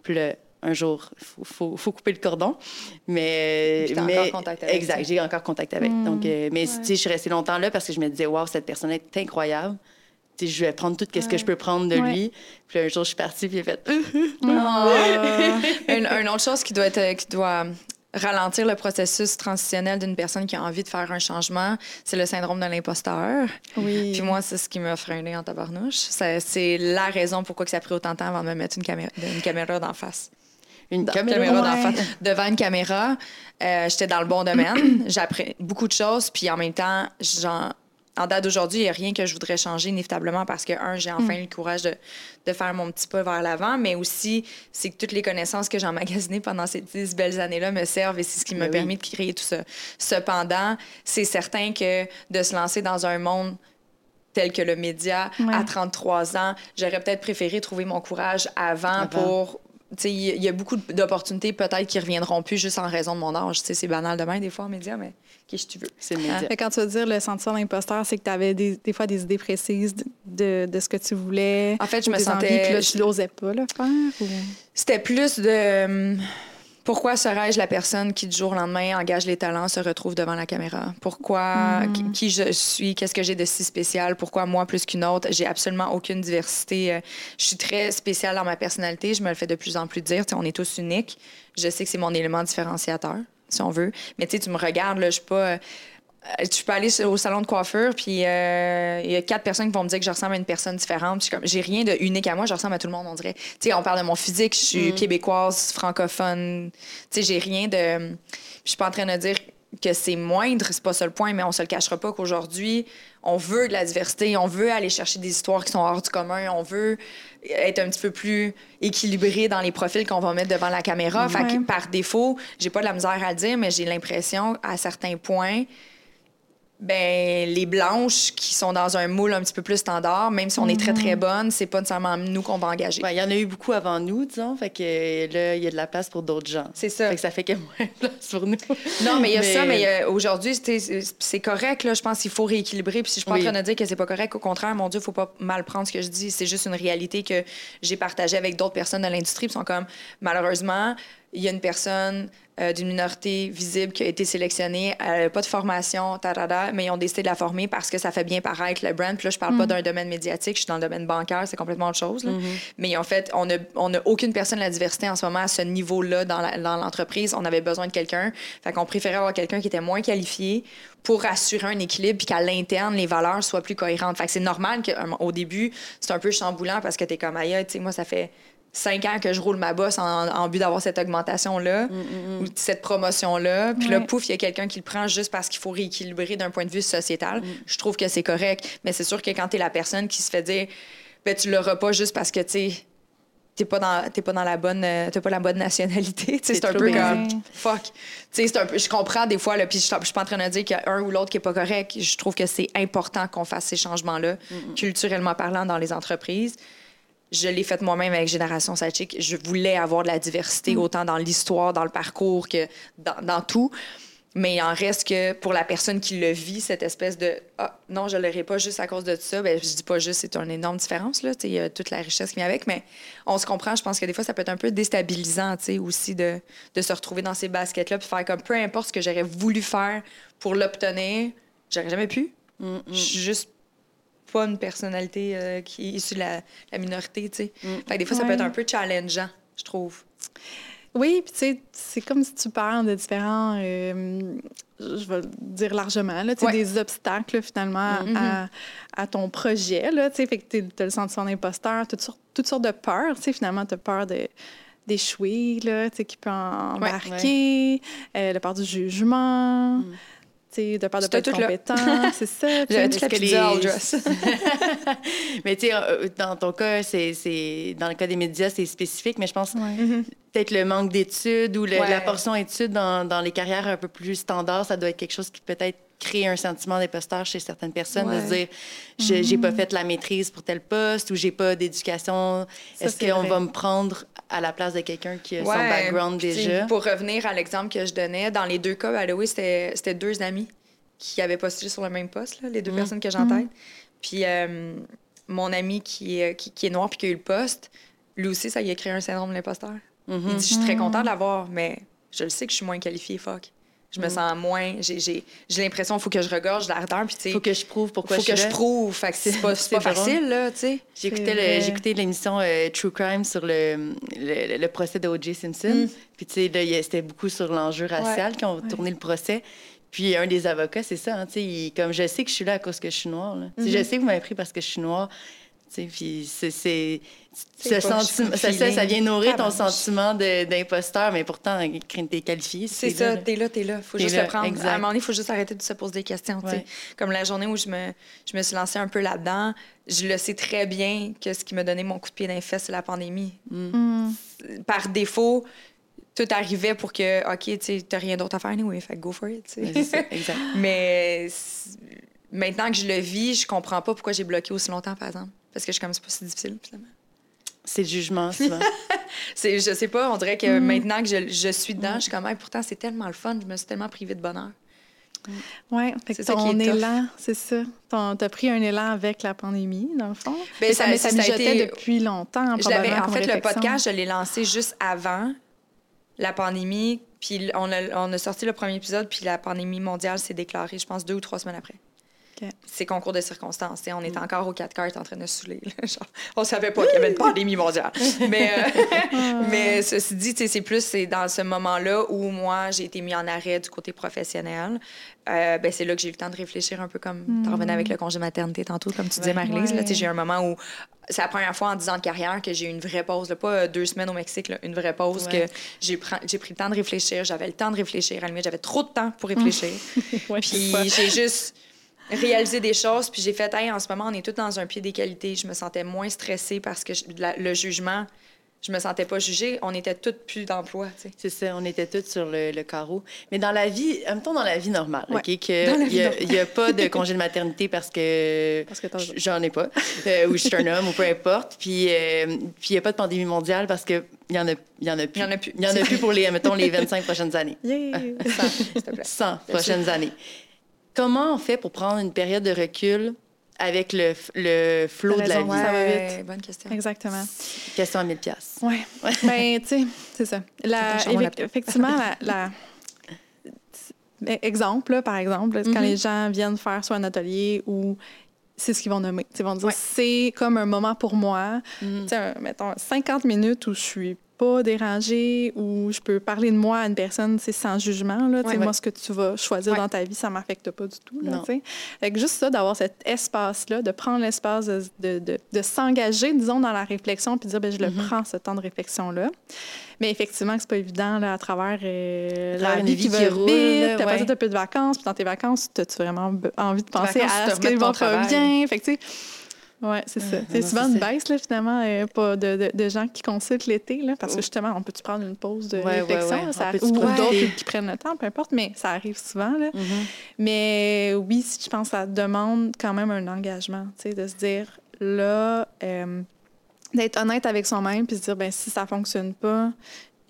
Puis là, un jour, il faut, faut, faut couper le cordon. Mais, mais encore contact avec, Exact, j'ai encore contact avec. Donc, euh, mais tu sais, je suis restée longtemps là parce que je me disais, waouh, cette personne est incroyable. Tu sais, je vais prendre tout ce que je peux prendre de Ouais. lui. Puis là, un jour, je suis partie, puis il a fait. une, une autre chose qui doit, être, qui doit ralentir le processus transitionnel d'une personne qui a envie de faire un changement, c'est le syndrome de l'imposteur. Oui. Puis moi, c'est ce qui m'a freiné en tabarnouche. C'est la raison pourquoi que ça a pris autant de temps avant de me mettre une caméra, une caméra d'en face. Une Dans- caméra. d'en Ouais. face. Devant une caméra, euh, j'étais dans le bon domaine. J'apprends beaucoup de choses. Puis en même temps, j'en- en date d'aujourd'hui, il n'y a rien que je voudrais changer inévitablement parce que, un, j'ai enfin eu le courage de, de faire mon petit pas vers l'avant, mais aussi, c'est que toutes les connaissances que j'ai emmagasinées pendant ces dix belles années-là me servent et c'est ce qui m'a Ben oui. permis de créer tout ça. Cependant, c'est certain que de se lancer dans un monde tel que le média Ouais. à 33 ans, j'aurais peut-être préféré trouver mon courage avant, Avant. pour il y a beaucoup d'opportunités peut-être qui reviendront plus juste en raison de mon âge. C'est banal demain des fois en médias, mais qu'est-ce que tu veux? C'est le média. Fait que quand tu veux dire le sentiment d'imposteur, c'est que tu avais des, des fois des idées précises de, de, de ce que tu voulais. En fait, je me sentais- envies, là, tu n'osais pas le faire. ou- C'était plus de hum, pourquoi serais-je la personne qui du jour au lendemain engage les talents, se retrouve devant la caméra? Pourquoi qui, qui je suis? Qu'est-ce que j'ai de si spécial? Pourquoi moi plus qu'une autre? J'ai absolument aucune diversité. Euh, Je suis très spéciale dans ma personnalité. Je me le fais de plus en plus dire. On est tous uniques. Je sais que c'est mon élément différenciateur, si on veut. Mais tu sais, tu me regardes, là, je suis pas. euh, tu peux aller au salon de coiffure, puis euh, il y a quatre personnes qui vont me dire que je ressemble à une personne différente. Puis je j'ai rien de unique à moi, je ressemble à tout le monde, on dirait. Tu sais, on parle de mon physique, je suis québécoise, francophone. Tu sais, j'ai rien de. Je suis pas en train de dire que c'est moindre, c'est pas ça le point, mais on se le cachera pas qu'aujourd'hui, on veut de la diversité, on veut aller chercher des histoires qui sont hors du commun, on veut être un petit peu plus équilibré dans les profils qu'on va mettre devant la caméra. Fait que par défaut, j'ai pas de la misère à le dire, mais j'ai l'impression, à certains points, ben les blanches qui sont dans un moule un petit peu plus standard, même si on est très très bonne, c'est pas nécessairement nous qu'on va engager. Ouais, Il y en a eu beaucoup avant nous, disons. Fait que là, il y a de la place pour d'autres gens. C'est ça. Fait que ça fait qu'il y a moins de place pour nous. Non, mais il y a ça, mais euh, aujourd'hui, c'est- correct. Là, je pense qu'il faut rééquilibrer. Puis si je suis pas Oui. en train de dire que c'est pas correct, au contraire, mon Dieu, faut pas mal prendre ce que je dis. C'est juste une réalité que j'ai partagée avec d'autres personnes de l'industrie. Ils sont comme, malheureusement, il y a une personne euh, d'une minorité visible qui a été sélectionnée, elle n'a pas de formation, tarada, mais ils ont décidé de la former parce que ça fait bien paraître le brand. Puis là, je parle pas d'un domaine médiatique, je suis dans le domaine bancaire, c'est complètement autre chose. là. Mais en fait, on n'a on a aucune personne de la diversité en ce moment à ce niveau-là dans l'entreprise. on avait besoin de quelqu'un. Fait qu'on préférait avoir quelqu'un qui était moins qualifié pour assurer un équilibre puis qu'à l'interne, les valeurs soient plus cohérentes. Fait que c'est normal qu'au début, c'est un peu chamboulant parce que t'es comme, aïe, tu sais, moi, ça fait cinq ans que je roule ma bosse en, en but d'avoir cette augmentation-là ou cette promotion-là. Puis là, pouf, il y a quelqu'un qui le prend juste parce qu'il faut rééquilibrer d'un point de vue sociétal. Je trouve que c'est correct. Mais c'est sûr que quand t'es la personne qui se fait dire, ben, tu l'auras pas juste parce que, tu t'es pas dans t'es pas dans la bonne euh, t'as pas la bonne nationalité Tu c'est un peu bien. comme fuck Tu sais, c'est un peu je comprends des fois là puis je je suis pas en train de dire qu'il y a un ou l'autre qui est pas correct je trouve que c'est important qu'on fasse ces changements là culturellement parlant dans les entreprises je l'ai fait moi-même avec Génération Sidechick. Je voulais avoir de la diversité, autant dans l'histoire, dans le parcours que dans, dans tout. Mais il en reste que pour la personne qui le vit, cette espèce de Ah, non, je ne l'aurai pas juste à cause de ça. Ben, je dis pas juste, c'est une énorme différence. Là. Il y a toute la richesse qui vient avec. Mais on se comprend. Je pense que des fois, ça peut être un peu déstabilisant aussi de, de se retrouver dans ces baskets-là puis faire comme peu importe ce que j'aurais voulu faire pour l'obtenir, j'aurais jamais pu. Je suis juste pas une personnalité euh, qui est issue de la, la minorité, tu sais. Fait que des fois, ça peut Ouais. être un peu challengeant, je trouve. Oui, puis tu sais, c'est comme si tu parles de différents, euh, je vais le dire largement, là, tu sais, Ouais. des obstacles finalement à, à ton projet. Là, tu sais, fait que tu as le sentiment d'imposteur, toutes sortes, toutes sortes de peurs. Tu sais, finalement, tu as peur de d'échouer, là, tu sais, qui peut en- Ouais. embarquer, euh, la peur du jugement, tu sais, de peur de pas compétent, c'est ça. J'avais toute la pizza les- all dress. mais tu sais, euh, dans ton cas, c'est, c'est- dans le cas des médias, c'est spécifique, mais je pense Ouais. peut-être le manque d'études ou le- Ouais. la portion études dans, dans les carrières un peu plus standards, ça doit être quelque chose qui peut-être crée un sentiment d'imposteur chez certaines personnes, de Ouais. se dire j'ai pas fait la maîtrise pour tel poste ou j'ai pas d'éducation. Est-ce c'est qu'on va me prendre à la place de quelqu'un qui a son Ouais, background puis déjà? Pour revenir à l'exemple que je donnais, dans les deux cas, way, c'était deux amis qui avaient postulé sur le même poste, là, les deux personnes que j'ai en tête. Puis euh, mon ami qui est, qui, qui est noir puis qui a eu le poste, lui aussi, ça lui a créé un syndrome de l'imposteur. Il dit, je suis très content de l'avoir, mais je le sais que je suis moins qualifiée, fuck. Je me sens moins... J'ai l'impression qu'il faut que je regorge tu sais... faut que je prouve pourquoi faut je suis que je prouve. Fait que c'est pas, facile, là, tu sais. J'écoutais l'émission euh, True Crime sur le, le, le procès de O.J. Simpson. Mm. Puis, tu sais, il c'était beaucoup sur l'enjeu racial qui ont tourné le procès. Puis, un des avocats, c'est ça, hein, tu sais, il- comme je sais que je suis là à cause que je suis noire. là. Mm-hmm. Je sais que vous m'avez pris parce que je suis noire. Puis, c'est. c'est- C'est Ce pas- sentiment, je ça, vient nourrir ton sentiment de- d'imposteur, mais pourtant, t'es qualifié. C'est ça, t'es là, t'es là. Faut T'es juste là, le prendre. exact. À un moment donné, il faut juste arrêter de se poser des questions. Ouais. Comme la journée où je me, je me suis lancée un peu là-dedans, je le sais très bien que ce qui m'a donné mon coup de pied fesses, c'est la pandémie. Mm. Par défaut, tout arrivait pour que, OK, tu t'as rien d'autre à faire anyway, fait go for it. Mais c'est ça, exact. Mais c'est- maintenant que je le vis, je comprends pas pourquoi j'ai bloqué aussi longtemps, par exemple. Parce que je suis comme, c'est pas si difficile, finalement. C'est le jugement, souvent. Je sais pas, on dirait que maintenant que je, je suis dedans, je suis comme, Hey, pourtant, c'est tellement le fun, je me suis tellement privée de bonheur. Oui, fait que C'est ton élan, c'est ça. T'as pris un élan avec la pandémie, dans le fond. Ben, ça- mais ça ça a mijotait été- depuis longtemps, Je en fait, le podcast, je l'ai lancé juste avant la pandémie. Puis on a, on a sorti le premier épisode, puis la pandémie mondiale s'est déclarée, je pense, deux ou trois semaines après. C'est concours de circonstances. t'sais, On était encore aux quatre cartes en train de saouler. genre, on savait pas qu'il y avait une pandémie mondiale. mais, euh, mais ceci dit, c'est plus c'est dans ce moment-là où moi, j'ai été mis en arrêt du côté professionnel. Euh, ben, c'est là que j'ai eu le temps de réfléchir un peu comme tu revenais avec le congé maternité tantôt, comme tu disais, Ouais. Marie-Lise. Ouais. J'ai eu un moment où c'est la première fois en 10 ans de carrière que j'ai eu une vraie pause. là, pas euh, deux semaines au Mexique, là, une vraie pause Ouais. que j'ai pris, j'ai pris le temps de réfléchir. J'avais le temps de réfléchir. À la limite, j'avais trop de temps pour réfléchir. C'est ça. Puis j'ai juste réalisé des choses, puis j'ai fait, hey, en ce moment, on est tous dans un pied d'égalité. Je me sentais moins stressée parce que je- la- le jugement, je me sentais pas jugée. On était toutes plus d'emploi, tu sais. C'est ça, on était tous sur le, le carreau. Mais dans la vie, en même temps, dans la vie normale, Ouais. OK, qu'il n'y a, il a pas de congé de maternité parce que, Parce que j'en ai pas, euh, ou je suis un homme, ou peu importe. Puis euh, puis il n'y a pas de pandémie mondiale parce qu'il y en a, il y en a plus. Il y en a plus. Il y en a plus pour les, mettons, les 25 prochaines années. Yeah. S'il te plaît. 100 prochaines années. Comment on fait pour prendre une période de recul avec le, f- le flow T'as de la vie? ouais. ça va vite. bonne question. Exactement. Question à 1000 pièces. Oui. Ben, tu sais, c'est ça. La, effectivement, la, la- e- exemple, là, par exemple, quand Mhm. les gens viennent faire soit un atelier ou c'est ce qu'ils vont nommer. Ils vont dire Ouais. c'est comme un moment pour moi. Tu sais, un- mettons 50 minutes où je suis pas dérangée, où je peux parler de moi à une personne tu sais, sans jugement. Là, Tu Ouais, moi, ce que tu vas choisir Ouais. dans ta vie, ça m'affecte pas du tout. Là, tu fait que juste ça, d'avoir cet espace-là, de prendre l'espace de, de, de- de s'engager, disons, dans la réflexion, puis dire, ben, je le Mhm. prends, ce temps de réflexion-là. Mais effectivement, c'est pas évident là, à travers euh, la vie vie qui qui roule, après ouais. ça, t'as peu de vacances. Puis dans tes vacances, as-tu vraiment be- envie de penser vacances, tu à ce qui va pas bien? Fait que, Ouais, c'est ça. Ah, C'est souvent une baisse, là, finalement, euh, pas de, de, de gens qui consultent l'été, là, parce que justement, on peut-tu prendre une pause de Ouais, réflexion? ouais. ça- peut-tu ou d'autres qui prennent le temps, peu importe, mais ça arrive souvent. Là. Mhm. Mais oui, je pense que ça demande quand même un engagement, tu sais, de se dire, là, euh, d'être honnête avec soi-même, puis se dire, ben si ça fonctionne pas,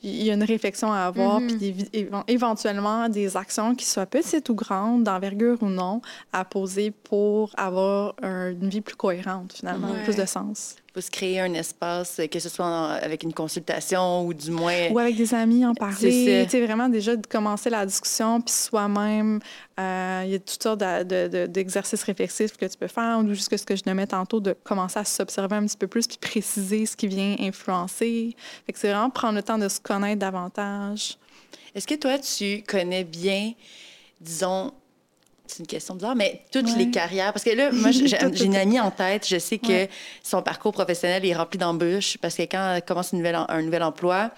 il y a une réflexion à avoir, puis éven- éventuellement des actions qui soient petites ou grandes, d'envergure ou non, à poser pour avoir un- une vie plus cohérente, finalement, Ouais. plus de sens. Faut se créer un espace, euh, que ce soit en- avec une consultation ou du moins. Ou avec des amis, en C'est parler. sais, vraiment, déjà, de commencer la discussion, puis soi-même, euh, il y a toutes sortes d'a- de- de- d'exercices réflexifs que tu peux faire, ou juste ce que je nommais tantôt, de commencer à s'observer un petit peu plus, puis préciser ce qui vient influencer. Fait que c'est vraiment prendre le temps de se connaître davantage. Est-ce que toi, tu connais bien, disons, c'est une question bizarre, mais toutes Ouais. les carrières? Parce que là, moi, j'ai une amie en tête, je sais que Ouais. son parcours professionnel est rempli d'embûches parce que quand elle commence une nouvelle un nouvel emploi,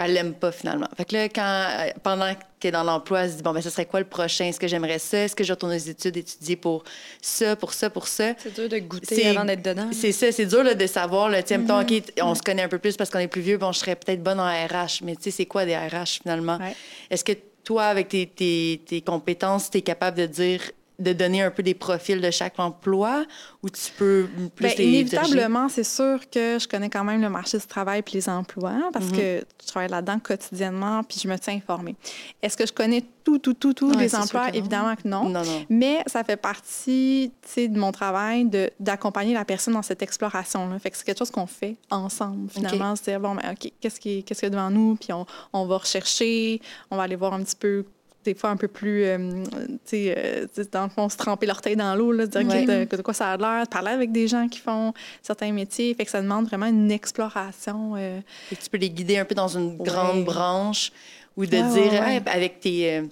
elle l'aime pas finalement. Fait que là, quand, euh, pendant qu'elle est dans l'emploi, elle se dit, bon, ben, ce serait quoi le prochain? Est-ce que j'aimerais ça? Est-ce que je retourne aux études, étudier pour ça, pour ça, pour ça? C'est dur de goûter avant d'être dedans. C'est ça, c'est dur là, de savoir. Là, tu. OK, t- on se connaît un peu plus parce qu'on est plus vieux, bon, je serais peut-être bonne en RH, mais tu sais, c'est quoi des RH finalement? Ouais. Est-ce que toi, avec tes, tes, tes compétences, tu capable de dire, de donner un peu des profils de chaque emploi ou tu peux plus Bien, les inévitablement, c'est sûr que je connais quand même le marché du travail puis les emplois parce Mhm. que je travaille là-dedans quotidiennement puis je me tiens informée. Est-ce que je connais tout, tout, tout, tout Ouais, les c'est sûr emplois? que. Évidemment que non. Non, non. Mais ça fait partie de mon travail d'accompagner la personne dans cette exploration-là. Fait que c'est quelque chose qu'on fait ensemble, finalement. Se dire, bon, ben, OK, qu'est-ce qui- qu'est-ce qu'il y a devant nous? Puis on, on va rechercher, on va aller voir un petit peu des fois un peu plus, euh, tu sais, euh, tu sais, dans le fond, se tremper l'orteil dans l'eau, là, dire Ouais. de, de quoi ça a l'air, de parler avec des gens qui font certains métiers. Fait que ça demande vraiment une exploration. euh, Fait que tu peux les guider un peu dans une grande branche ou de Ouais, dire, ouais, ouais. Hey, avec tes, euh,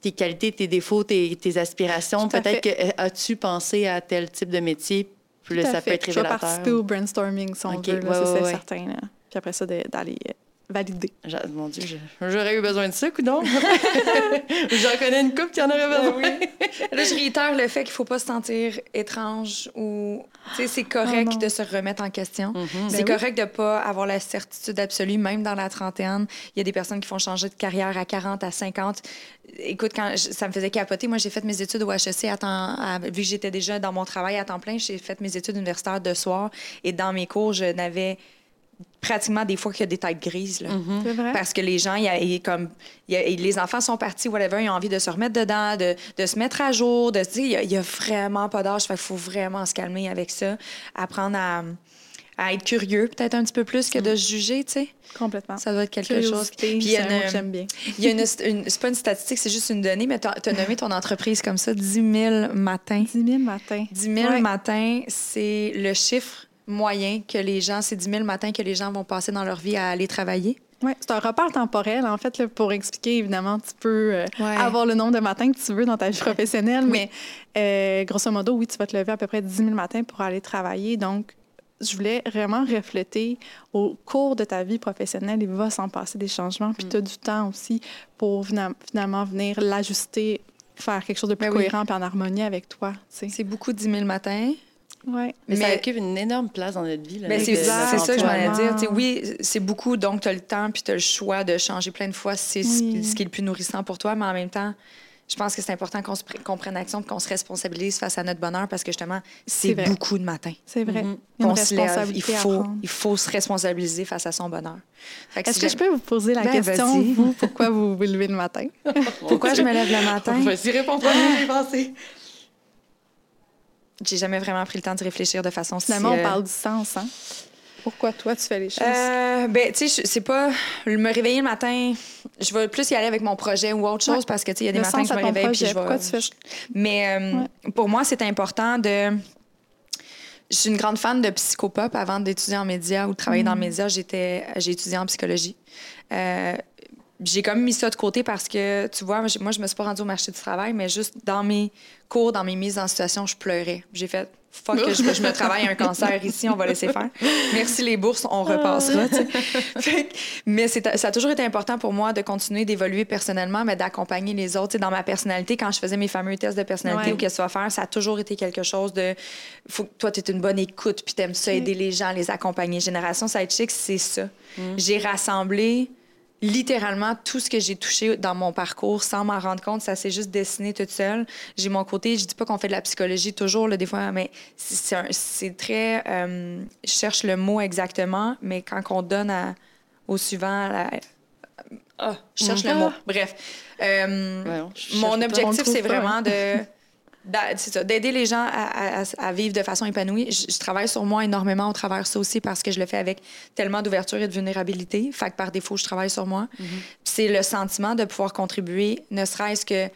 tes qualités, tes défauts, tes, tes aspirations, peut-être que euh, as-tu pensé à tel type de métier? Puis là, ça peut fait. être Je vais révélateur. participer au brainstorming, si on OK, veut, là, ouais, ça, ouais, c'est ouais. certain. là. Puis après ça, d'aller J'a- Mon Dieu, j'aurais eu besoin de ça, coudonc. J'en connais une couple qui en aurait Ben besoin. Là, je réitère le fait qu'il faut pas se sentir étrange ou... Tu sais, c'est correct Oh non. de se remettre en question. Mhm. C'est Ben oui. correct de pas avoir la certitude absolue, même dans la trentaine. Il y a des personnes qui font changer de carrière à 40, à 50. Écoute, quand je- ça me faisait capoter, moi, j'ai fait mes études au HEC à temps... à- vu que j'étais déjà dans mon travail à temps plein, j'ai fait mes études universitaires de soir. Et dans mes cours, je n'avais pratiquement des fois que des têtes grises. Là. Mhm. Vrai? Parce que les gens, il y a- il y a comme, il y a- les enfants sont partis, whatever, ils ont envie de se remettre dedans, de, de se mettre à jour, de se dire, il y a- il y, a vraiment pas d'âge, fait qu'il faut vraiment se calmer avec ça, apprendre à, à être curieux peut-être un petit peu plus que de se juger, tu sais. Complètement. Ça doit être quelque chose. Curiosité, Puis il y a c'est un mot que une- j'aime bien. Il y a une, une- c'est pas une statistique, c'est juste une donnée, mais tu as nommé ton entreprise comme ça, 10 000 matins. 10 000 matins. 10 000 Ouais. matins, c'est le chiffre moyen que les gens, c'est 10 000 matins que les gens vont passer dans leur vie à aller travailler? Oui, c'est un repère temporel, en fait, là, pour expliquer, évidemment, tu peux euh, Ouais. avoir le nombre de matins que tu veux dans ta vie professionnelle, mais euh, grosso modo, oui, tu vas te lever à peu près 10 000 matins pour aller travailler. Donc, je voulais vraiment refléter au cours de ta vie professionnelle, il va s'en passer des changements, puis tu as du temps aussi pour finalement venir l'ajuster, faire quelque chose de plus Ben oui. cohérent puis en harmonie avec toi. C'est beaucoup 10 000 matins. Ouais. Mais, ça occupe une énorme place dans notre vie. Là, c'est ça que je Vraiment. dire. Oui, c'est beaucoup, donc tu as le temps puis tu as le choix de changer plein de fois. C'est ce- Oui. ce qui est le plus nourrissant pour toi, mais en même temps, je pense que c'est important qu'on prenne action et qu'on se responsabilise face à notre bonheur parce que justement, c'est beaucoup de matins. C'est vrai. Il y a Qu'on une se lève, il faut, prendre. il faut se responsabiliser face à son bonheur. Est-ce si que je peux vous poser la Ben, question, vous, pourquoi vous vous levez le matin? Pourquoi je me lève le matin? Vas-y, réponds pas, j'ai pensé. J'ai jamais vraiment pris le temps de réfléchir de façon Finalement, si, on euh, parle du sens, hein? Pourquoi toi, tu fais les choses? Euh, ben, tu sais, c'est pas me réveiller le matin. Je vais plus y aller avec mon projet ou autre chose Ouais. parce que, tu sais, il y a des Le matins que je me réveille puis je vais. Pourquoi tu fais- Mais euh, pour moi, c'est important de. Je suis une grande fan de psychopop. Avant d'étudier en médias ou de travailler dans le Mm. média, j'étais, j'ai étudié en psychologie. Euh, j'ai comme mis ça de côté parce que, tu vois, moi, je- me suis pas rendue au marché du travail, mais juste dans mes cours, dans mes mises en situation, je pleurais. J'ai fait fuck, que je, je me travaille un cancer ici, on va laisser faire. Merci les bourses, on repassera. Fait mais ça a toujours été important pour moi de continuer d'évoluer personnellement, mais d'accompagner les autres. Tu sais, dans ma personnalité, quand je faisais mes fameux tests de personnalité Ouais. ou qu'est-ce que tu vas faire, ça a toujours été quelque chose de. Faut que toi, tu es une bonne écoute, puis tu aimes ça, aider les gens, les accompagner. Génération Sidechick, c'est ça. J'ai rassemblé littéralement tout ce que j'ai touché dans mon parcours sans m'en rendre compte. Ça s'est juste dessiné toute seule. J'ai mon côté, je dis pas qu'on fait de la psychologie toujours, là, des fois, mais c'est- très. euh, je cherche le mot exactement, mais quand on donne à- au suivant. la- ah, je cherche le Mhm. mot. Bref. Euh, Ouais, je mon objectif, c'est vraiment de. c'est ça, d'aider les gens à, à- à vivre de façon épanouie. Je, je travaille sur moi énormément au travers de ça aussi parce que je le fais avec tellement d'ouverture et de vulnérabilité. Fait que par défaut, je travaille sur moi. Mm-hmm. C'est le sentiment de pouvoir contribuer, ne serait-ce que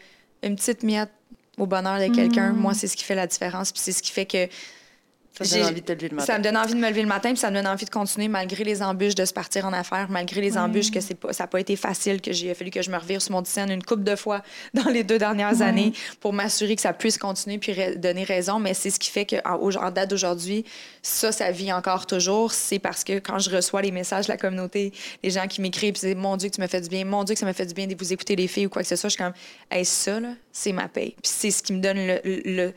une petite miette au bonheur de quelqu'un. Mm. Moi, c'est ce qui fait la différence. Puis c'est ce qui fait que Ça me donne envie de te lever le matin. ça me donne envie de me lever le matin, puis ça me donne envie de continuer malgré les embûches de se partir en affaires, malgré les embûches que c'est pas, ça n'a pas été facile, que j'ai fallu que je me revire sur mon dizaine une couple de fois dans les deux dernières années pour m'assurer que ça puisse continuer puis donner raison. Mais c'est ce qui fait qu'en en date d'aujourd'hui, ça, ça vit encore toujours. C'est parce que quand je reçois les messages de la communauté, les gens qui m'écrivent, puis c'est mon Dieu que tu me fais du bien, mon Dieu que ça me fait du bien de vous écouter les filles ou quoi que ce soit, je suis comme, hey, ça, là, c'est ma paye. Puis c'est ce qui me donne le, le,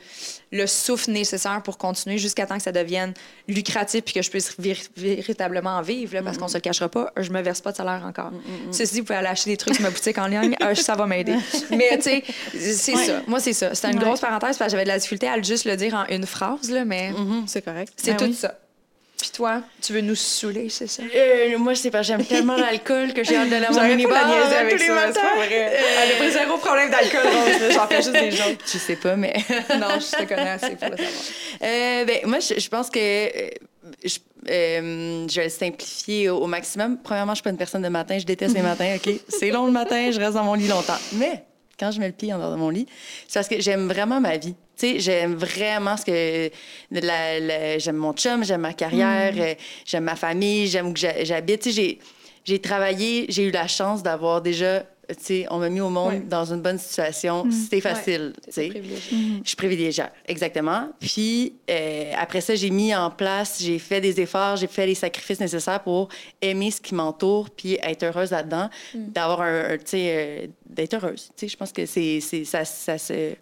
le souffle nécessaire pour continuer jusqu'à temps que ça devienne lucratif puis que je puisse véritablement en vivre, là, parce qu'on se le cachera pas, je me verse pas de salaire encore. Ceci, dit, vous pouvez aller acheter des trucs sur ma boutique en ligne, euh, ça va m'aider. Mais tu sais, c'est ça. Moi, c'est ça. C'était une Ouais. grosse parenthèse parce que j'avais de la difficulté à juste le dire en une phrase, là, mais C'est correct. c'est Ben tout oui. ça. Puis toi, tu veux nous saouler, c'est ça? Euh, moi, je sais pas, j'aime tellement l'alcool que j'ai hâte de la J'arrête mini pas de la niaiser avec tous les ça, c'est matins. pas vrai. Elle a pris zéro problème d'alcool. J'en fais juste des jokes. Je sais pas, mais. Non, je te connais assez pour le savoir. Euh, ben, moi, je, je pense que euh, je, euh, je vais le simplifier au, au maximum. Premièrement, je suis pas une personne de matin. Je déteste les matins, OK? C'est long le matin, je reste dans mon lit longtemps. Mais quand je mets le pied en dehors de mon lit, c'est parce que j'aime vraiment ma vie. Sais, j'aime vraiment ce que... la- la- j'aime mon chum, j'aime ma carrière, euh, j'aime ma famille, j'aime où j'habite. Tu sais, j'ai, j'ai travaillé, j'ai eu la chance d'avoir déjà... Tu sais, on m'a mis au monde Ouais. dans une bonne situation. C'était facile, tu sais. privilégié. Je suis privilégiée, exactement. Puis euh, après ça, j'ai mis en place, j'ai fait des efforts, j'ai fait les sacrifices nécessaires pour aimer ce qui m'entoure, puis être heureuse là-dedans, d'avoir un, un- tu sais, euh, d'être heureuse. Tu sais, je pense que c'est, c'est ça, ça se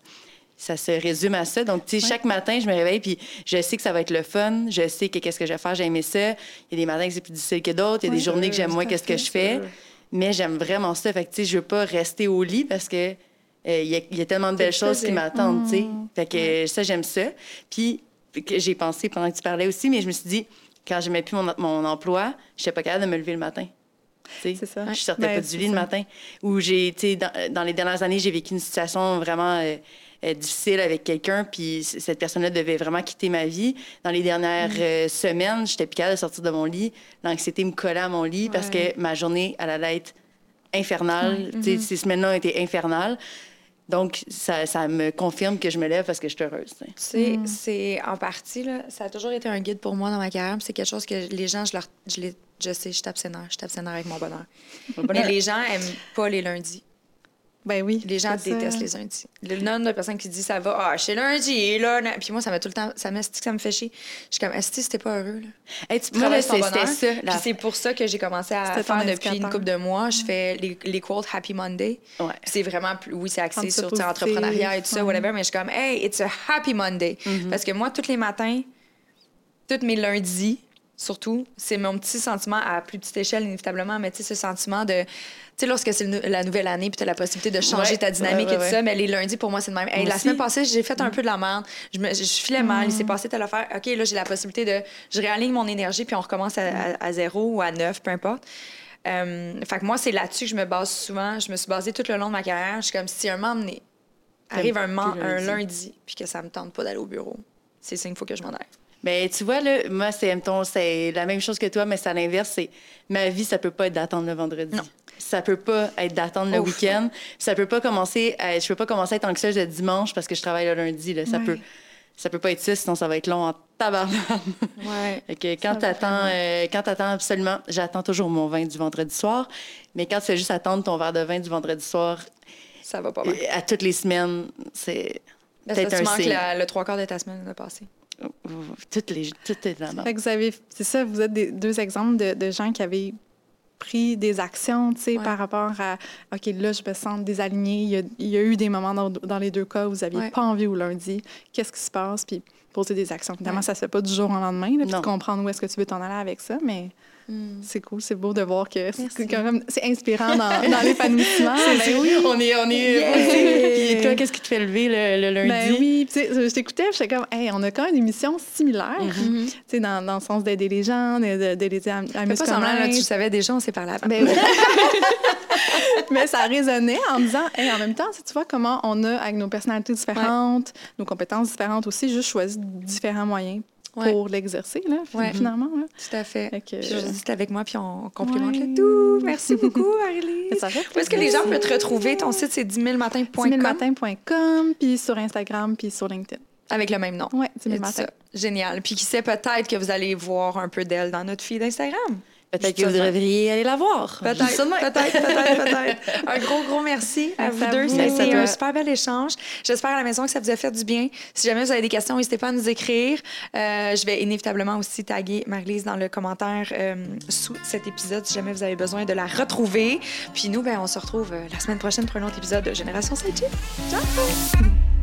ça se résume à ça. Donc, tu sais, chaque matin, je me réveille, puis je sais que ça va être le fun. Je sais que qu'est-ce que je vais faire, j'ai aimé ça. Il y a des matins que c'est plus difficile que d'autres. Il y a des journées que j'aime moins qu'est-ce que je fais. Mais j'aime vraiment ça. Fait que, tu sais, je veux pas rester au lit parce que euh, il y, a- il y a tellement de belles choses qui m'attendent, tu sais. Fait que ça, j'aime ça. Puis, que j'ai pensé pendant que tu parlais aussi, mais je me suis dit, quand j'aimais plus mon, mon emploi, je n'étais pas capable de me lever le matin. C'est ça. Je sortais Ben, pas du lit le matin. Ou j'ai, tu sais, dans, dans les dernières années, j'ai vécu une situation vraiment euh, euh, difficile avec quelqu'un, puis cette personne-là devait vraiment quitter ma vie. Dans les dernières Mm. euh, semaines, j'étais plus capable de sortir de mon lit. L'anxiété me collait à mon lit parce que ma journée, elle allait être infernale. Tu sais, Mm-hmm. Ces semaines-là ont été infernales. Donc, ça, ça me confirme que je me lève parce que je suis heureuse. tu sais. Sais, c'est en partie, là, ça a toujours été un guide pour moi dans ma carrière. C'est quelque chose que les gens, je, leur, je, les, je sais, je suis abstineur, je suis avec mon bonheur. Mais les gens aiment pas les lundis. Ben oui. Les gens ça. détestent les lundis. Le nombre de personnes qui disent ça va, ah, chez lundi, là. na- Puis moi, ça met tout le temps, ça, me, ça me fait chier. Je suis comme, est-ce que c'était pas heureux, là? Hey, tu- moi, c'était ça. la- Puis c'est pour ça que j'ai commencé à faire depuis une couple de mois. Je fais les, les quotes Happy Monday. Ouais. C'est vraiment, plus- oui, c'est axé sur tu sais, positif, entrepreneuriat et tout ça, whatever, mais je suis comme, hey, it's a Happy Monday. Mm-hmm. Parce que moi, tous les matins, tous mes lundis, surtout, c'est mon petit sentiment à plus petite échelle, inévitablement, mais tu sais, ce sentiment de. Tu sais, lorsque c'est nou- la nouvelle année, puis tu as la possibilité de changer Ouais, ta dynamique ouais, et tout ça, mais les lundis, pour moi, c'est le même. Hey, la aussi. semaine passée, j'ai fait un peu de la merde. Je, me, je filais mal, il s'est passé telle affaire. OK, là, j'ai la possibilité de. Je réaligne mon énergie, puis on recommence à, à- à zéro ou à neuf, peu importe. Euh, fait que moi, c'est là-dessus que je me base souvent. Je me suis basée tout le long de ma carrière. Je suis comme si un moment donné arrive un, man- plus un lundi. lundi, puis que ça me tente pas d'aller au bureau. c'est ça, il faut que je m'en aille. Mais tu vois, là, moi, c'est la même chose que toi, mais c'est à l'inverse. C'est ma vie, ça peut pas être d'attendre le vendredi. Non. Ça peut pas être d'attendre le week-end. Ça peut pas commencer. à- je peux pas commencer à être anxieuse le dimanche parce que je travaille le lundi. Là. Ça Ouais. peut. Ça peut pas être ça, sinon ça va être long en tabarnak. Ouais. Que quand t'attends, euh, quand t'attends absolument, j'attends toujours mon vin du vendredi soir, mais quand tu fais juste attendre ton verre de vin du vendredi soir Ça va pas mal. euh, à toutes les semaines, c'est Ben, ça, tu manques le trois quarts de ta semaine de passé. Toutes les, que vous avez, c'est ça, vous êtes des, deux exemples de, de gens qui avaient pris des actions, tu sais, Ouais. par rapport à, OK, là, je me sens désaligné. Il y a, il y a eu des moments dans, dans les deux cas où vous n'aviez Ouais. pas envie au lundi. Qu'est-ce qui se passe? Puis poser des actions. Évidemment, Ouais. ça se fait pas du jour au lendemain, là, puis de comprendre où est-ce que tu veux t'en aller avec ça, mais Hmm. c'est cool, c'est beau de voir que c'est quand même- c'est inspirant dans, dans l'épanouissement. Ben oui. On est, on est. Yeah! Puis toi, qu'est-ce qui te fait lever le, le lundi? Ben oui, puis tu sais, je t'écoutais, j'étais comme, hey, on a quand même une mission similaire, Mhm. tu sais, dans, dans le sens d'aider les gens, de, de, de les à, à mieux pas semblant, là, tu savais déjà, on s'est parlé avant. Ben oui. Mais ça résonnait en me disant, Hey, en même temps, tu vois comment on a, avec nos personnalités différentes, nos compétences différentes aussi, juste choisi différents moyens Ouais. pour l'exercer, là, Ouais. finalement. Là. Tout à fait. Que- Puis t'es avec moi, puis on complimente le tout. Merci beaucoup, fait Où est-ce que les gens peuvent te retrouver? Ton site, c'est 10 000matins.com 10 puis sur Instagram, puis sur LinkedIn. avec le même nom. Ouais, 10 Et 000 tout matins. ça. Génial. Puis qui sait, peut-être que vous allez voir un peu d'elle dans notre feed Instagram. Peut-être que vous devriez aller la voir. Peut-être, peut-être, peut-être, peut-être. Un gros, gros merci à vous deux. toi. un super bel échange. J'espère à la maison que ça vous a fait du bien. Si jamais vous avez des questions, n'hésitez pas à nous écrire. Euh, je vais inévitablement aussi taguer Marie-Lise dans le commentaire euh, sous cet épisode si jamais vous avez besoin de la retrouver. Puis nous, ben, on se retrouve euh, la semaine prochaine pour un autre épisode de Génération Sidechick. Ciao!